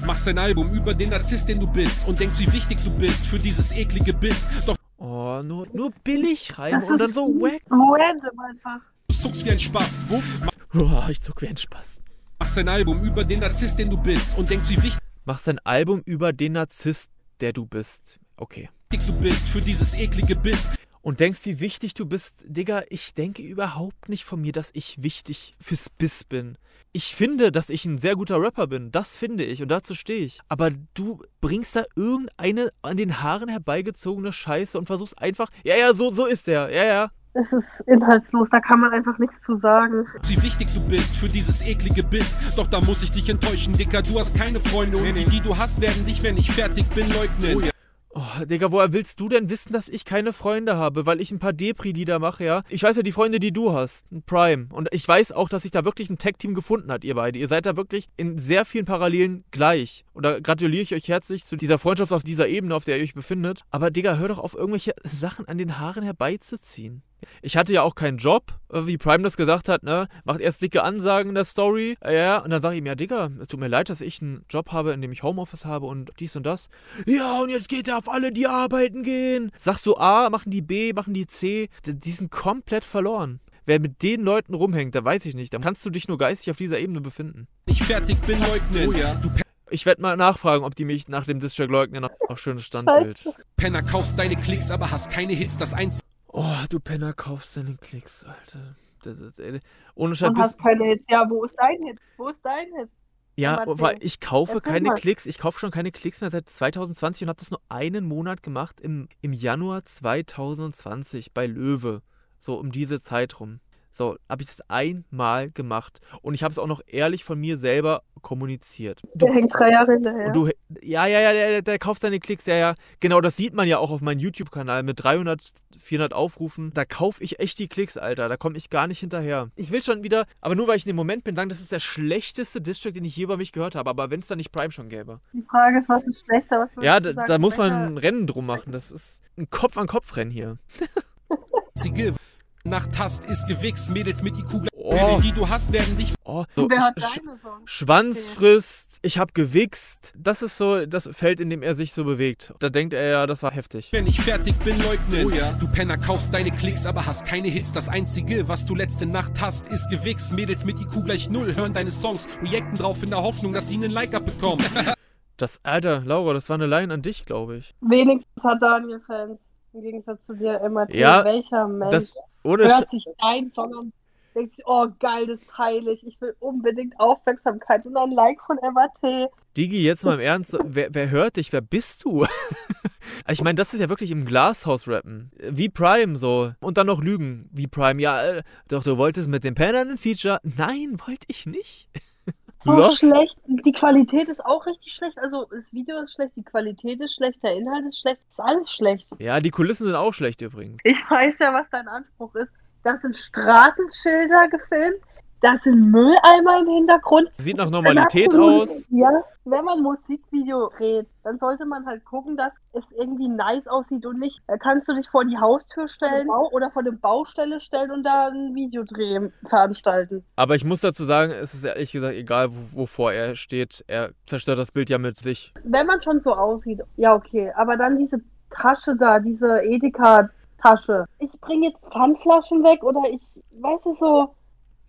Machst ein Album über den Narzisst, den du bist und denkst, wie wichtig du bist für dieses eklige Biss. Doch Oh, nur, nur billig rein und dann so wack. Random einfach. Zuckst wie ein Spaß. Wuff. Oh, ich zuck wie ein Spaß. Machst ein Album über den Narzisst, den du bist und denkst, wie wichtig Machst ein Album über den Narzisst, der du bist. Okay. du bist für dieses eklige Biss. Und denkst, wie wichtig du bist. Digga, ich denke überhaupt nicht von mir, dass ich wichtig fürs Biss bin. Ich finde, dass ich ein sehr guter Rapper bin. Das finde ich und dazu stehe ich. Aber du bringst da irgendeine an den Haaren herbeigezogene Scheiße und versuchst einfach. Ja, ja, so, so ist der. Ja, ja. Es ist inhaltslos, da kann man einfach nichts zu sagen. Wie wichtig du bist für dieses eklige Biss. Doch da muss ich dich enttäuschen, Dicker. Du hast keine Freunde und die, die du hast, werden dich, wenn ich fertig bin, leugnen. Oh, Digga, woher willst du denn wissen, dass ich keine Freunde habe? Weil ich ein paar Depri-Lieder mache, ja? Ich weiß ja die Freunde, die du hast. Ein Prime. Und ich weiß auch, dass sich da wirklich ein Tag-Team gefunden hat, ihr beide. Ihr seid da wirklich in sehr vielen Parallelen gleich. Und da gratuliere ich euch herzlich zu dieser Freundschaft auf dieser Ebene, auf der ihr euch befindet. Aber Digga, hör doch auf, irgendwelche Sachen an den Haaren herbeizuziehen. Ich hatte ja auch keinen Job, wie Prime das gesagt hat, ne? Macht erst dicke Ansagen in der Story. Ja, und dann sage ich ihm, ja, Digga, es tut mir leid, dass ich einen Job habe, in dem ich Homeoffice habe und dies und das. Ja, und jetzt geht er auf alle, die arbeiten gehen. Sagst du A, machen die B, machen die C. Die sind komplett verloren. Wer mit den Leuten rumhängt, da weiß ich nicht. Dann kannst du dich nur geistig auf dieser Ebene befinden. Ich fertig bin, leugnen. Du Ich werde mal nachfragen, ob die mich nach dem Distrack leugnen. Noch, noch schönes Standbild. Penner kaufst deine Klicks, aber hast keine Hits. Das einzige Oh, du Penner kaufst deine Klicks, Alter. Das ist, ey, ohne Scheiß. Hits. Ja, wo ist dein Hit? Wo ist dein Hit? Ja, weil ich kaufe keine mal. Klicks. Ich kaufe schon keine Klicks mehr seit 2020 und habe das nur einen Monat gemacht im, im Januar 2020 bei Löwe. So um diese Zeit rum. So, habe ich das einmal gemacht. Und ich habe es auch noch ehrlich von mir selber kommuniziert. Der hängt drei Jahre hinterher. Und du, ja, ja, ja, der, der kauft seine Klicks, ja, ja. Genau, das sieht man ja auch auf meinem YouTube-Kanal mit 300, 400 Aufrufen. Da kaufe ich echt die Klicks, Alter. Da komme ich gar nicht hinterher. Ich will schon wieder, aber nur weil ich in dem Moment bin, sagen, das ist der schlechteste District, den ich je über mich gehört habe. Aber wenn es da nicht Prime schon gäbe. Die Frage ist, was ist schlechter? Was Ja, da, du sagen, da muss man ein Rennen drum machen. Das ist ein Kopf-an-Kopf-Rennen hier. Nacht hast, ist gewichst. Mädels mit IQ, Oh. die du hast, werden dich Oh, so, Wer hat Sch- deine Songs? Schwanzfrist, ich hab gewichst. Das ist so das Feld, in dem er sich so bewegt. Da denkt er ja, das war heftig. Wenn ich fertig bin, leugnen. Du Penner kaufst deine Klicks, aber hast keine Hits. Das einzige, was du letzte Nacht hast, ist gewichst. Mädels mit IQ gleich null hören deine Songs, reacten drauf in der Hoffnung, dass sie einen Like abbekommen. Das, Alter, Laura, das war eine Line an dich, glaube ich. Wenigstens hat Daniel Fans. Im Gegensatz zu dir immer. Ja, welcher Mensch das- ohne hört sich dein Song an, denkt sich, oh geil, das teile ich. Ich will unbedingt Aufmerksamkeit und ein Like von MAT. Digi, jetzt mal im Ernst, wer, wer hört dich? Wer bist du? ich meine, das ist ja wirklich im Glashaus rappen. Wie Prime so. Und dann noch lügen. Wie Prime. Ja, äh, doch, du wolltest mit dem Pen einen Feature. Nein, wollte ich nicht. So Lost. schlecht. Die Qualität ist auch richtig schlecht. Also das Video ist schlecht, die Qualität ist schlecht, der Inhalt ist schlecht, ist alles schlecht. Ja, die Kulissen sind auch schlecht übrigens. Ich weiß ja, was dein Anspruch ist. Das sind Straßenschilder gefilmt. Da sind Mülleimer im Hintergrund. Sieht nach Normalität aus. Ja, wenn man Musikvideo dreht, dann sollte man halt gucken, dass es irgendwie nice aussieht und nicht, da kannst du dich vor die Haustür stellen oder vor eine Baustelle stellen und da ein Videodreh veranstalten. Aber ich muss dazu sagen, es ist ehrlich gesagt egal, wo, wovor er steht. Er zerstört das Bild ja mit sich. Wenn man schon so aussieht, ja okay, aber dann diese Tasche da, diese Edeka-Tasche. Ich bringe jetzt Pfandflaschen weg oder ich, weißt du so,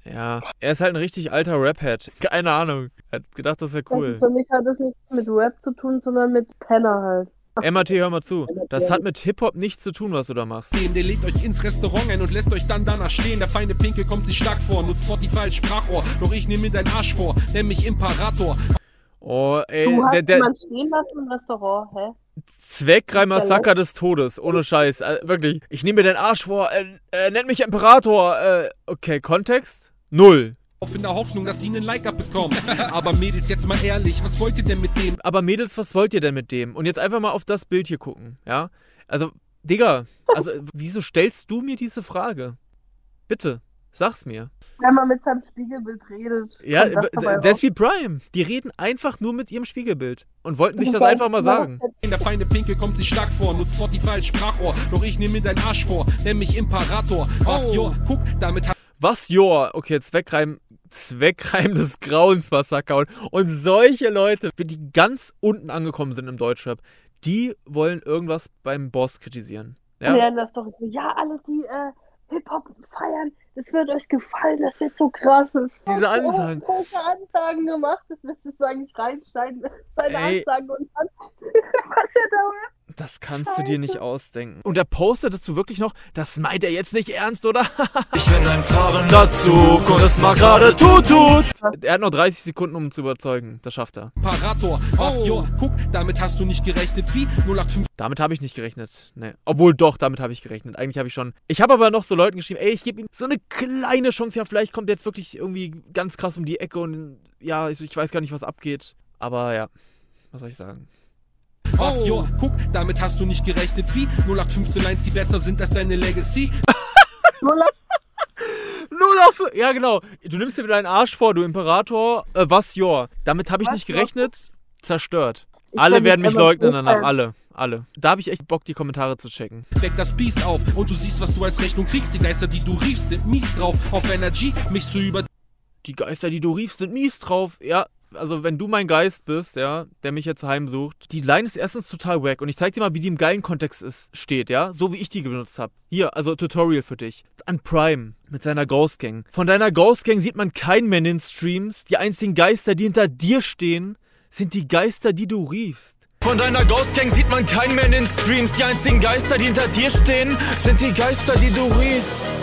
Ja, er ist halt ein richtig alter Rap-Head. Keine Ahnung. Er hat gedacht, das wäre also cool. für mich hat es nichts mit Rap zu tun, sondern mit Penner halt. MAT, hör mal zu. Das hat mit Hip-Hop nichts zu tun, was du da machst. Der lädt euch ins Restaurant ein und lässt euch dann danach stehen. Der feine Pinkel kommt sich stark vor, nutzt Spotify als Sprachrohr. Doch ich nehme mir deinen Arsch vor, nenn mich Imperator. Oh, ey, Du hast der, der stehen lassen im Restaurant, hä? Zweckreim-Massaker des Todes. Ohne Scheiß. Äh, wirklich. Ich nehme mir den Arsch vor. Äh, äh, nennt mich Imperator. Äh, okay, Kontext? Null. Auf in der Hoffnung, dass sie einen Like abbekommen. Aber Mädels, jetzt mal ehrlich, was wollt ihr denn mit dem? Aber Mädels, was wollt ihr denn mit dem? Und jetzt einfach mal auf das Bild hier gucken, ja? Also, Digga, also, wieso stellst du mir diese Frage? Bitte, sag's mir. Wenn man mit seinem Spiegelbild redet. Ja, das ist wie Prime. Die reden einfach nur mit ihrem Spiegelbild und wollten sich das einfach mal sagen. Der feine Pinkel kommt sich stark vor, nutzt Spotify als Sprachrohr. Doch ich nehme mir deinen Arsch vor, nenn mich Imperator. Was, Oh. jo, guck, damit hat Was, Joa? Okay, Zweckreim, Zweckreim des Grauens Massaker. Und, und solche Leute, die ganz unten angekommen sind im Deutschrap, die wollen irgendwas beim Boss kritisieren. Ja. Ja? lernen das doch so. Ja, alle, die äh, Hip-Hop feiern, das wird euch gefallen, das wird so krass. Diese Ansagen. Oh, große Ansagen gemacht, das müsstest du eigentlich reinschneiden. Seine Ey. Ansagen und dann. Was er da macht. Das kannst du dir nicht ausdenken. Und er postetest du wirklich noch, das meint er jetzt nicht ernst, oder? ich bin ein fahrender Zug und es macht gerade tut tut. Er hat noch 30 Sekunden, um zu überzeugen. Das schafft er. Imperator. Was, jo, guck, damit hast du nicht gerechnet. Wie? 085 Damit habe ich nicht gerechnet. Nee. Obwohl doch, damit habe ich gerechnet. Eigentlich habe ich schon. Ich habe aber noch so Leuten geschrieben, ey, ich gebe ihm so eine kleine Chance. Ja, vielleicht kommt er jetzt wirklich irgendwie ganz krass um die Ecke und ja, ich, ich weiß gar nicht, was abgeht. Aber ja, was soll ich sagen? Was, jo, guck, damit hast du nicht gerechnet. Wie? 0815 Lines, die besser sind als deine Legacy. Null auf. Ja, genau. Du nimmst dir deinen Arsch vor, du Imperator. Äh, was, Jor? Damit habe ich Was, nicht gerechnet. Zerstört. Ich Alle werden mich leugnen danach. Alle. Alle. Da habe ich echt Bock, die Kommentare zu checken. Weck das Biest auf und du siehst, was du als Rechnung kriegst. Die Geister, die du riefst, sind mies drauf. Auf Energy, mich zu über. Die Geister, die du riefst, sind mies drauf. Ja, also wenn du mein Geist bist, ja, der mich jetzt heimsucht. Die Line ist erstens total wack und ich zeig dir mal, wie die im geilen Kontext ist, steht, ja, so wie ich die benutzt habe. Hier, also Tutorial für dich. An Prime mit seiner Ghost Gang. Von deiner Ghost Gang sieht man keinen mehr in den Streams. Die einzigen Geister, die hinter dir stehen, sind die Geister, die du riefst. Von deiner Ghost Gang sieht man keinen mehr in den Streams. Die einzigen Geister, die hinter dir stehen, sind die Geister, die du riechst.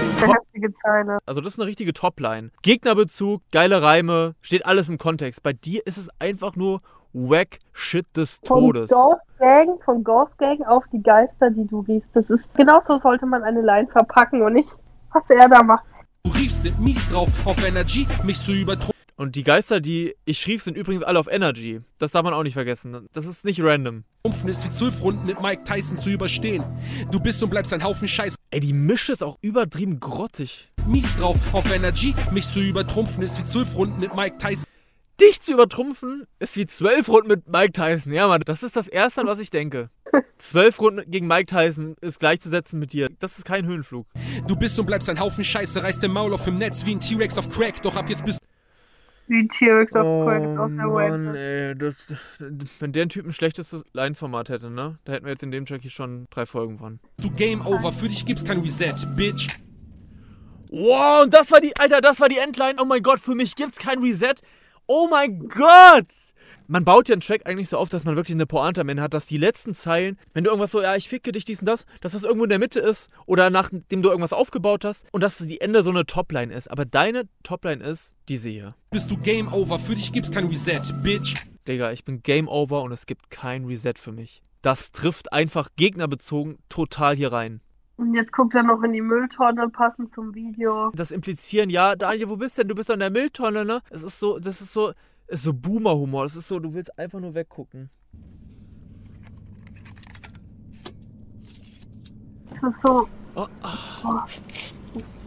Also das ist eine richtige Topline. Gegnerbezug, geile Reime, steht alles im Kontext. Bei dir ist es einfach nur wack Shit des Von Todes. Ghost Gang, von Ghost Gang auf die Geister, die du riechst. Das ist genauso sollte man eine Line verpacken und nicht, was er da macht. Du riefst, sind mies drauf. Auf Energy, mich zu übertrumpfen. Und die Geister, die ich schrieb, sind übrigens alle auf Energy. Das darf man auch nicht vergessen. Das ist nicht random. ist wie zwölf Runden mit Mike Tyson zu überstehen. Du bist und bleibst ein Haufen Scheiß. Ey, die Mische ist auch übertrieben grottig. Mies drauf. Auf Energy, mich zu übertrumpfen ist wie zwölf Runden mit Mike Tyson. Dich zu übertrumpfen ist wie zwölf Runden mit Mike Tyson. Ja, Mann, das ist das Erste, an was ich denke. Zwölf Runden gegen Mike Tyson ist gleichzusetzen mit dir. Das ist kein Höhenflug. Du bist und bleibst ein Haufen Scheiße, reißt den Maul auf im Netz wie ein T-Rex auf Crack. Doch ab jetzt bist Wie T-Rex auf Oh, aus der Mann, Welt. ey, das, wenn der ein Typ ein schlechtes Lines-Format hätte, ne? Da hätten wir jetzt in dem Track hier schon drei Folgen von. du Game Over. Für dich gibt's kein Reset, Bitch. Wow, und das war die, Alter, das war die Endline. Oh mein Gott, für mich gibt's kein Reset. Oh mein Gott! Man baut ja einen Track eigentlich so auf, dass man wirklich eine Pointe am Ende hat, dass die letzten Zeilen, wenn du irgendwas so, ja, ich ficke dich, dies und das, dass das irgendwo in der Mitte ist oder nachdem du irgendwas aufgebaut hast und dass die Ende so eine Topline ist. Aber deine Topline ist diese hier. Bist du Game Over. Für dich gibt's kein Reset, Bitch. Digga, ich bin Game Over und es gibt kein Reset für mich. Das trifft einfach gegnerbezogen total hier rein. Und jetzt guckt er noch in die Mülltonne, passend zum Video. Das implizieren, ja, Daniel, wo bist denn? Du bist an der Mülltonne, ne? Es ist so, das ist so, ist so Boomer-Humor. Das ist so, du willst einfach nur weggucken. Das ist so. Oh, Oh.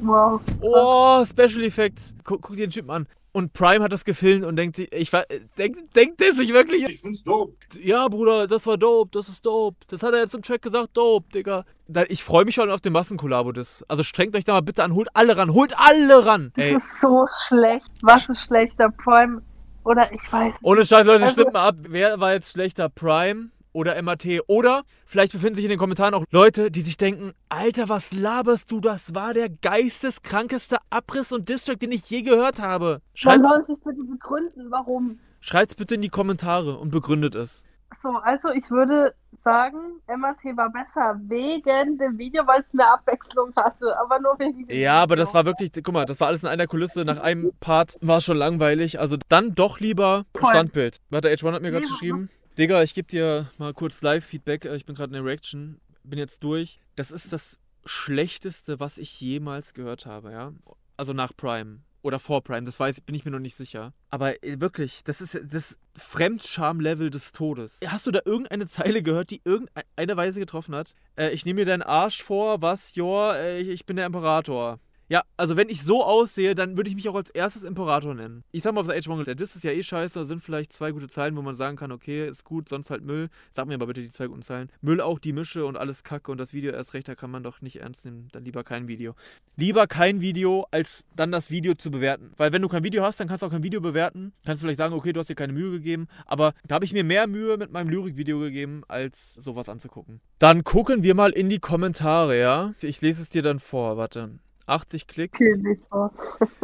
Wow. Oh, Special Effects. Guck, guck dir den Typen an. Und Prime hat das gefilmt und denkt sich, ich war, denkt, denkt der sich wirklich. Ich find's dope. Ja, Bruder, das war dope, das ist dope. Das hat er jetzt im Track gesagt, dope, Digga. Da, ich freue mich schon auf den Massenkollabo. Das. Also strengt euch da mal bitte an, holt alle ran, holt alle ran. Das Ey, ist so schlecht. Was ist schlechter? Prime oder ich weiß nicht. ohne Scheiß, Leute, Also- stimmt mal ab. Wer war jetzt schlechter, Prime oder MAT? Oder vielleicht befinden sich in den Kommentaren auch Leute, die sich denken, Alter, was laberst du? Das war der geisteskrankeste Abriss und Distrack, den ich je gehört habe. Soll sich bitte begründen, warum. schreibt's bitte in die Kommentare und begründet es. So, also ich würde sagen, MAT war besser wegen dem Video, weil es mehr Abwechslung hatte, aber nur wegen dem Ja, aber das war wirklich, guck mal, das war alles in einer Kulisse. Nach einem Part war es schon langweilig. Also dann doch lieber Voll. Standbild. Warte, H1 hat mir gerade Ja. geschrieben. Digga, ich gebe dir mal kurz Live-Feedback. Äh, Ich bin gerade in der Reaction. Bin jetzt durch. Das ist das Schlechteste, was ich jemals gehört habe, ja. Also nach Prime. Oder vor Prime, das weiß, bin ich mir noch nicht sicher. Aber äh, wirklich, das ist das Fremdscham-Level des Todes. Hast du da irgendeine Zeile gehört, die irgendeine Weise getroffen hat? Äh, ich nehme mir deinen Arsch vor, was, Jor, äh, ich, ich bin der Imperator. Ja, also wenn ich so aussehe, dann würde ich mich auch als erstes Imperator nennen. Ich sag mal auf der Age der Diss ist ja eh scheiße, da sind vielleicht zwei gute Zeilen, wo man sagen kann, okay, ist gut, sonst halt Müll. Sag mir aber bitte die zwei guten Zeilen. Müll auch die Mische und alles Kacke und das Video erst recht, da kann man doch nicht ernst nehmen. Dann lieber kein Video. Lieber kein Video, als dann das Video zu bewerten. Weil wenn du kein Video hast, dann kannst du auch kein Video bewerten. Kannst du vielleicht sagen, okay, du hast dir keine Mühe gegeben, aber da habe ich mir mehr Mühe mit meinem Lyrik-Video gegeben, als sowas anzugucken. Dann gucken wir mal in die Kommentare, ja? Ich lese es dir dann vor, warte. 80 Klicks. Okay, nicht vor.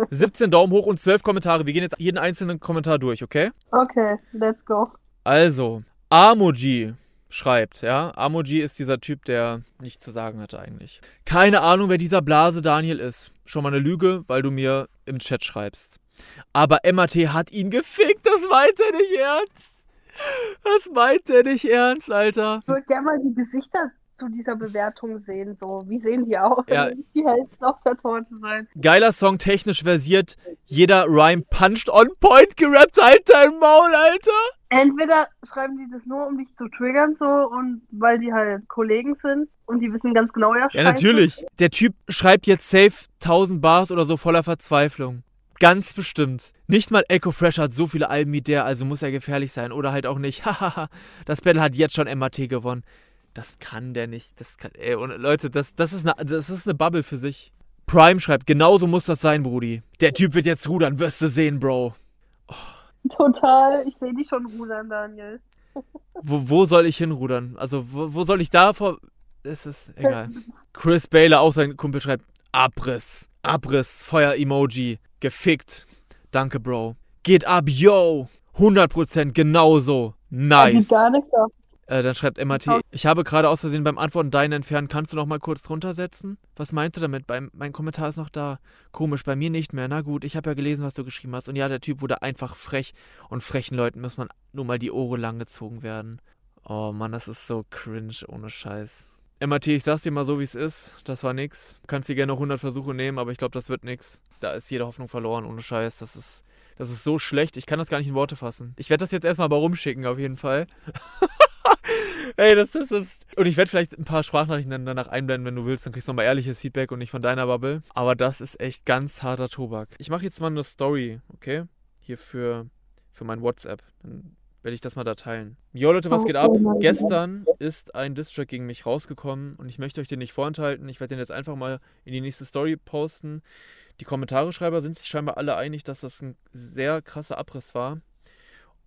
17 Daumen hoch und 12 Kommentare. Wir gehen jetzt jeden einzelnen Kommentar durch, okay? Okay, let's go. Also, Amoji schreibt, ja. Amoji ist dieser Typ, der nichts zu sagen hatte eigentlich. Keine Ahnung, wer dieser Blase Daniel ist. Schon mal eine Lüge, weil du mir im Chat schreibst. Aber MAT hat ihn gefickt, das meint er nicht ernst. Das meint er nicht ernst, Alter. Ich würde gerne mal die Gesichter zu dieser Bewertung sehen. So, wie sehen die aus? Ja. Die hellsten auf der Torte sein. Geiler Song, technisch versiert. Jeder Rhyme punched on point gerappt. Halt dein Maul, Alter. Entweder schreiben die das nur, um dich zu triggern, so, und weil die halt Kollegen sind und die wissen ganz genau, ja, Ja, natürlich. Der Typ schreibt jetzt safe 1000 Bars oder so voller Verzweiflung. Ganz bestimmt. Nicht mal Echo Fresh hat so viele Alben wie der, also muss er gefährlich sein. Oder halt auch nicht. Hahaha. das Battle hat jetzt schon MAT gewonnen. Das kann der nicht. Das kann. Ey, und Leute, das, das, ist eine, das ist eine Bubble für sich. Prime schreibt, genauso muss das sein, Brudi. Der Typ wird jetzt rudern, wirst du sehen, Bro. Total, ich sehe dich schon rudern, Daniel. Wo, wo soll ich hinrudern? Also, wo, wo soll ich da vor. Es ist egal. Chris Baylor, auch sein Kumpel, schreibt: Abriss. Abriss. Feuer-Emoji. Gefickt. Danke, Bro. Geht ab, yo. 100% genauso. Nice. Sieht gar nichts ab. Äh, dann schreibt MAT, ich habe gerade aus Versehen beim Antworten deinen entfernt. Kannst du noch mal kurz drunter setzen? Was meinst du damit? Beim, mein Kommentar ist noch da. Komisch, bei mir nicht mehr. Na gut, ich habe ja gelesen, was du geschrieben hast. Und ja, der Typ wurde einfach frech. Und frechen Leuten muss man nur mal die Ohren lang gezogen werden. Oh Mann, das ist so cringe, ohne Scheiß. MAT, ich sag's dir mal so, wie es ist. Das war nix. Kannst dir gerne noch 100 Versuche nehmen, aber ich glaube, das wird nix. Da ist jede Hoffnung verloren, ohne Scheiß. Das ist, das ist so schlecht. Ich kann das gar nicht in Worte fassen. Ich werde das jetzt erstmal mal rumschicken, auf jeden Fall. Ey, das ist es. Und ich werde vielleicht ein paar Sprachnachrichten danach einblenden, wenn du willst. Dann kriegst du nochmal ehrliches Feedback und nicht von deiner Bubble. Aber das ist echt ganz harter Tobak. Ich mache jetzt mal eine Story, okay? Hier für, für mein WhatsApp. Dann werde ich das mal da teilen. Jo Leute, was geht ab? Gestern ist ein Distrack gegen mich rausgekommen und ich möchte euch den nicht vorenthalten. Ich werde den jetzt einfach mal in die nächste Story posten. Die Kommentare-Schreiber sind sich scheinbar alle einig, dass das ein sehr krasser Abriss war.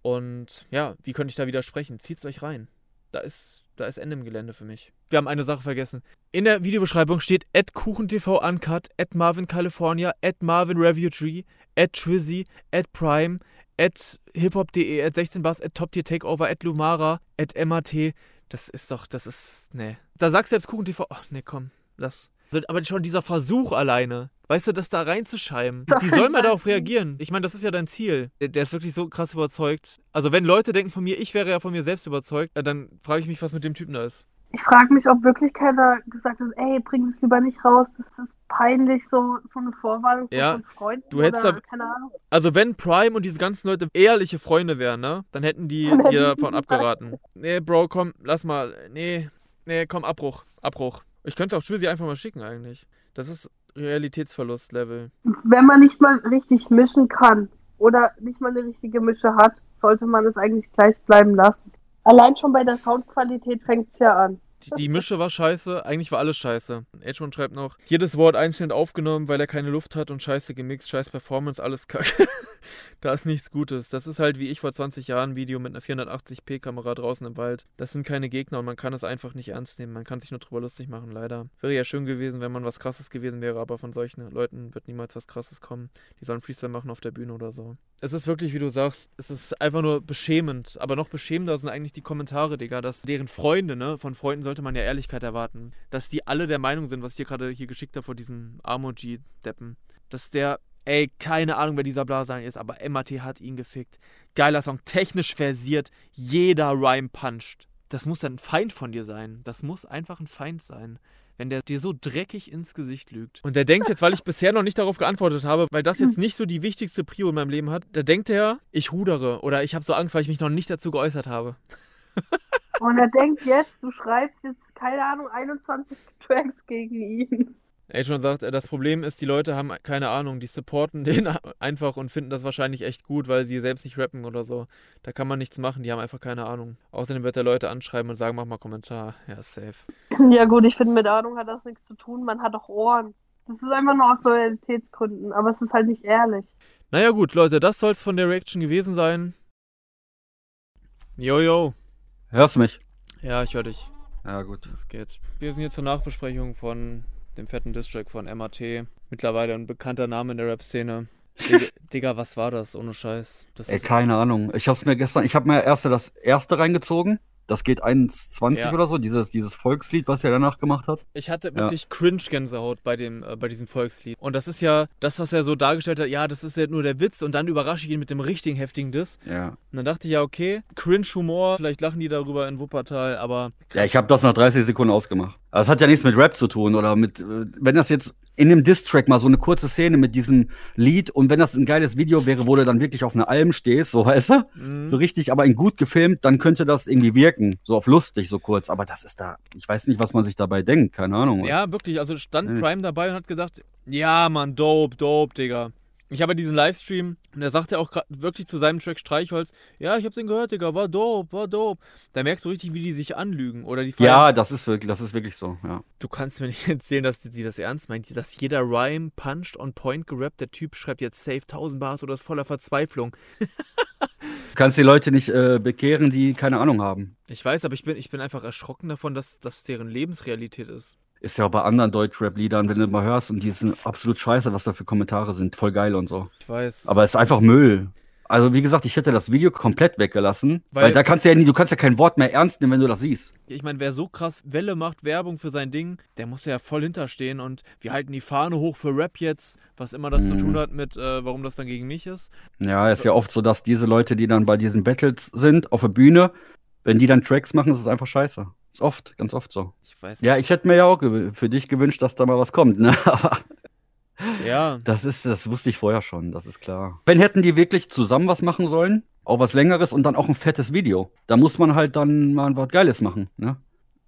Und ja, wie könnte ich da widersprechen? Zieht's euch rein. Da ist, da ist Ende im Gelände für mich. Wir haben eine Sache vergessen. In der Videobeschreibung steht at KuchenTV Uncut, at Marvin California, at Marvin Review Tree, at Trizzy, at Prime, at hiphop.de, at 16bars, at Top Tier Takeover, at Lumara, at MAT. Das ist doch, das ist, ne. Da sagst du jetzt KuchenTV, ach ne, komm, lass. Also, Aber schon dieser Versuch alleine, weißt du, das da reinzuschreiben, die sollen mal darauf reagieren. Ich meine, das ist ja dein Ziel. Der, der ist wirklich so krass überzeugt. Also wenn Leute denken von mir, ich wäre ja von mir selbst überzeugt, äh, dann frage ich mich, was mit dem Typen da ist. Ich frage mich, ob wirklich keiner gesagt hat, ey, bring es lieber nicht raus, das ist peinlich, so, so eine Vorwarnung Ja, von Freunden du hättest oder, da- keine Ahnung. Also wenn Prime und diese ganzen Leute ehrliche Freunde wären, ne, dann hätten die dir davon abgeraten. Nee, Bro, komm, lass mal. Nee, nee, komm, Abbruch, Abbruch. Ich könnte auch Schwizzy einfach mal schicken eigentlich. Das ist Realitätsverlust-Level. Wenn man nicht mal richtig mischen kann oder nicht mal eine richtige Mische hat, sollte man es eigentlich gleich bleiben lassen. Allein schon bei der Soundqualität fängt es ja an. Die, Mische war scheiße, eigentlich war alles scheiße. Edgemon schreibt noch, jedes Wort einzeln aufgenommen, weil er keine Luft hat und scheiße gemixt, scheiß Performance, alles kacke. da ist nichts Gutes. Das ist halt wie ich vor 20 Jahren ein Video mit einer 480p Kamera draußen im Wald. Das sind keine Gegner und man kann es einfach nicht ernst nehmen. Man kann sich nur drüber lustig machen, leider. Wäre ja schön gewesen, wenn man was krasses gewesen wäre, aber von solchen Leuten wird niemals was krasses kommen. Die sollen Freestyle machen auf der Bühne oder so. Es ist wirklich, wie du sagst, es ist einfach nur beschämend. Aber noch beschämender sind eigentlich die Kommentare, Digga, dass deren Freunde, ne, von Freunden sollte man ja Ehrlichkeit erwarten, dass die alle der Meinung sind, was ich dir gerade hier geschickt habe vor diesen Armoji-Deppen, dass der, ey, keine Ahnung, wer dieser Blaser ist, aber MAT hat ihn gefickt. Geiler Song, technisch versiert, jeder Rhyme puncht. Das muss dann ein Feind von dir sein. Das muss einfach ein Feind sein wenn der dir so dreckig ins Gesicht lügt. Und der denkt jetzt, weil ich bisher noch nicht darauf geantwortet habe, weil das jetzt nicht so die wichtigste Prio in meinem Leben hat, da denkt er, ich rudere oder ich habe so Angst, weil ich mich noch nicht dazu geäußert habe. Und er denkt jetzt, du schreibst jetzt, keine Ahnung, 21 Tracks gegen ihn. Adrian sagt, äh, das Problem ist, die Leute haben keine Ahnung, die supporten den einfach und finden das wahrscheinlich echt gut, weil sie selbst nicht rappen oder so. Da kann man nichts machen, die haben einfach keine Ahnung. Außerdem wird er Leute anschreiben und sagen, mach mal Kommentar. Ja, safe. Ja gut, ich finde, mit Ahnung hat das nichts zu tun, man hat doch Ohren. Das ist einfach nur aus Loyalitätsgründen, aber es ist halt nicht ehrlich. Naja gut, Leute, das soll es von der Reaction gewesen sein. Jojo. Hörst du mich? Ja, ich höre dich. Ja, gut. Das geht. Wir sind hier zur Nachbesprechung von dem fetten Distrack von MAT. Mittlerweile ein bekannter Name in der Rap-Szene. Digga, Digga, was war das? Ohne Scheiß. Das Ey, keine Ahnung. Ich hab's mir gestern, ich hab mir erst das erste reingezogen. Das geht 1,20 Ja. oder so, dieses, dieses Volkslied, was er danach gemacht hat. Ich hatte Ja. wirklich Cringe-Gänsehaut bei, dem, äh, bei diesem Volkslied. Und das ist ja das, was er so dargestellt hat. Ja, das ist ja nur der Witz. Und dann überrasche ich ihn mit dem richtigen heftigen Diss. Ja. Und dann dachte ich ja, okay, Cringe-Humor. Vielleicht lachen die darüber in Wuppertal. Aber Ja, ich habe das nach 30 Sekunden ausgemacht. Es hat ja nichts mit Rap zu tun oder mit, äh, wenn das jetzt in dem Diss-Track mal so eine kurze Szene mit diesem Lied und wenn das ein geiles Video wäre, wo du dann wirklich auf einer Alm stehst, so weißt du, Mhm. so richtig, aber in gut gefilmt, dann könnte das irgendwie wirken, so auf lustig, so kurz. Aber das ist da, ich weiß nicht, was man sich dabei denkt, keine Ahnung. Ja, wirklich. Also stand. Prime dabei und hat gesagt, ja, Mann, dope, dope, Digga. Ich habe diesen Livestream und er sagte auch gra- wirklich zu seinem Track Streichholz, ja, ich hab den gehört, Digga, war dope, war dope. Da merkst du richtig, wie die sich anlügen oder die feiern- Ja, das ist wirklich, das ist wirklich so, ja. Du kannst mir nicht erzählen, dass sie das ernst meint, dass jeder Rhyme punched on point gerappt, der Typ schreibt jetzt safe 1000 Bars oder ist voller Verzweiflung. Du kannst die Leute nicht äh, bekehren, die keine Ahnung haben. Ich weiß, aber ich bin, ich bin einfach erschrocken davon, dass das deren Lebensrealität ist. Ist ja auch bei anderen Deutschrap-Liedern, wenn du mal hörst und die sind absolut scheiße, was da für Kommentare sind, voll geil und so. Ich weiß. Aber es ist einfach Müll. Also wie gesagt, ich hätte das Video komplett weggelassen, weil, Weil- da kannst du ja nie, du kannst ja kein Wort mehr ernst nehmen, wenn du das siehst. Ich meine, wer so krass Welle macht, Werbung für sein Ding, der muss ja voll hinterstehen und wir halten die Fahne hoch für Rap jetzt, was immer das zu Mhm. tun hat mit, äh, warum das dann gegen mich ist. Ja, ist ja oft so, dass diese Leute, die dann bei diesen Battles sind, auf der Bühne, wenn die dann Tracks machen, ist es einfach scheiße. Ist oft, ganz oft so. Ich weiß Ja, nicht. ich hätte mir ja auch für dich gewünscht, dass da mal was kommt, ne? Aber Ja, das ist, das wusste ich vorher schon, das ist klar. Wenn hätten die wirklich zusammen was machen sollen, auch was längeres und dann auch ein fettes Video. Da muss man halt dann mal was Geiles machen, ne?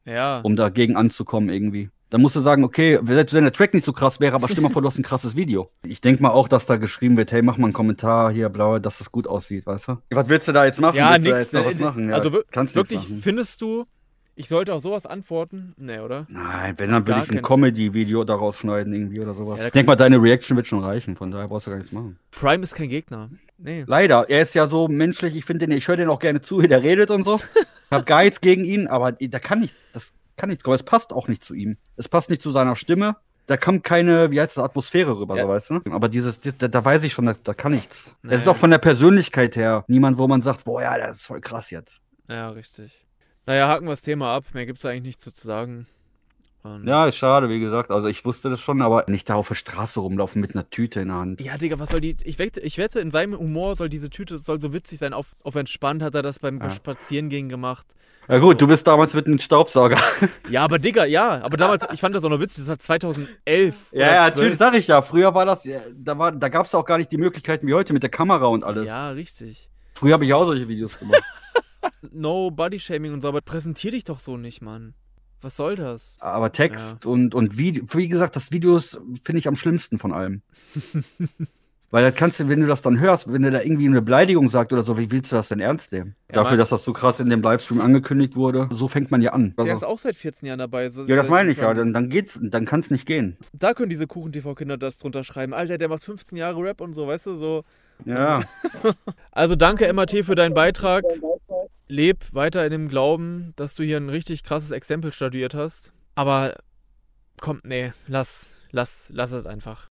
ja. um dagegen anzukommen irgendwie. Dann musst du sagen, okay, selbst wenn der Track nicht so krass wäre, aber stell mal vor, du hast ein krasses Video. Ich denke mal auch, dass da geschrieben wird, hey, mach mal einen Kommentar hier, blau, dass das gut aussieht, weißt du? Was willst du da jetzt machen? Ja, willst du da nix. jetzt noch was äh, machen? Ja, also kannst wirklich, machen. findest du, ich sollte auf sowas antworten? Nee, oder? Nein, wenn, dann würde ich ein Comedy-Video daraus schneiden irgendwie oder sowas. Ja, ich denke mal, deine Reaction wird schon reichen, von daher brauchst du gar nichts machen. Prime ist kein Gegner. Nee. Leider, er ist ja so menschlich, ich finde den, ich höre den auch gerne zu, wie der redet und so. Ich habe gar nichts gegen ihn, aber da kann nicht, das kann nichts kommen. Es passt auch nicht zu ihm. Es passt nicht zu seiner Stimme. Da kommt keine, wie heißt das, Atmosphäre rüber, Ja. so weißt du? Aber dieses, da, da weiß ich schon, da, da kann nichts. Nee. Es ist auch von der Persönlichkeit her niemand, wo man sagt, boah, ja, das ist voll krass jetzt. Ja, richtig. Naja, haken wir das Thema ab. Mehr gibt es eigentlich nichts zu sagen. Und Ja, ist schade, wie gesagt. Also ich wusste das schon, aber nicht da auf der Straße rumlaufen mit einer Tüte in der Hand. Ja, Digga, was soll die. Ich wette, ich wette, in seinem Humor soll diese Tüte soll so witzig sein. Auf, auf entspannt hat er das beim Ja. Spazierengehen gemacht. Ja gut, du bist damals mit einem Staubsauger. Ja, aber Digga, ja. Aber damals, ich fand das auch noch witzig. Das war 2011. Ja, ja, 12. natürlich sag ich ja. Früher war das, da, war, da gab es auch gar nicht die Möglichkeiten wie heute mit der Kamera und alles. Ja, richtig. Früher habe ich auch solche Videos gemacht. No Body Shaming und so, aber präsentier dich doch so nicht, Mann. Was soll das? Aber Text und, und Video, wie gesagt, das Video ist, finde ich, am schlimmsten von allem. Weil das kannst du, wenn du das dann hörst, wenn der da irgendwie eine Beleidigung sagt oder so, wie willst du das denn ernst nehmen? Ja, Dafür, dass das so krass in dem Livestream angekündigt wurde, so fängt man ja an. Der Also- ist auch seit 14 Jahren dabei. so- ja, das meine ich ja, dann, dann geht's, dann kann es nicht gehen. Da können diese Kuchen-TV-Kinder das drunter schreiben. Alter, der macht 15 Jahre Rap und so, weißt du, so. Ja. Also danke, MAT, für deinen Beitrag. Leb weiter in dem Glauben, dass du hier ein richtig krasses Exempel statuiert hast. Aber komm, nee, lass, lass, lass es einfach.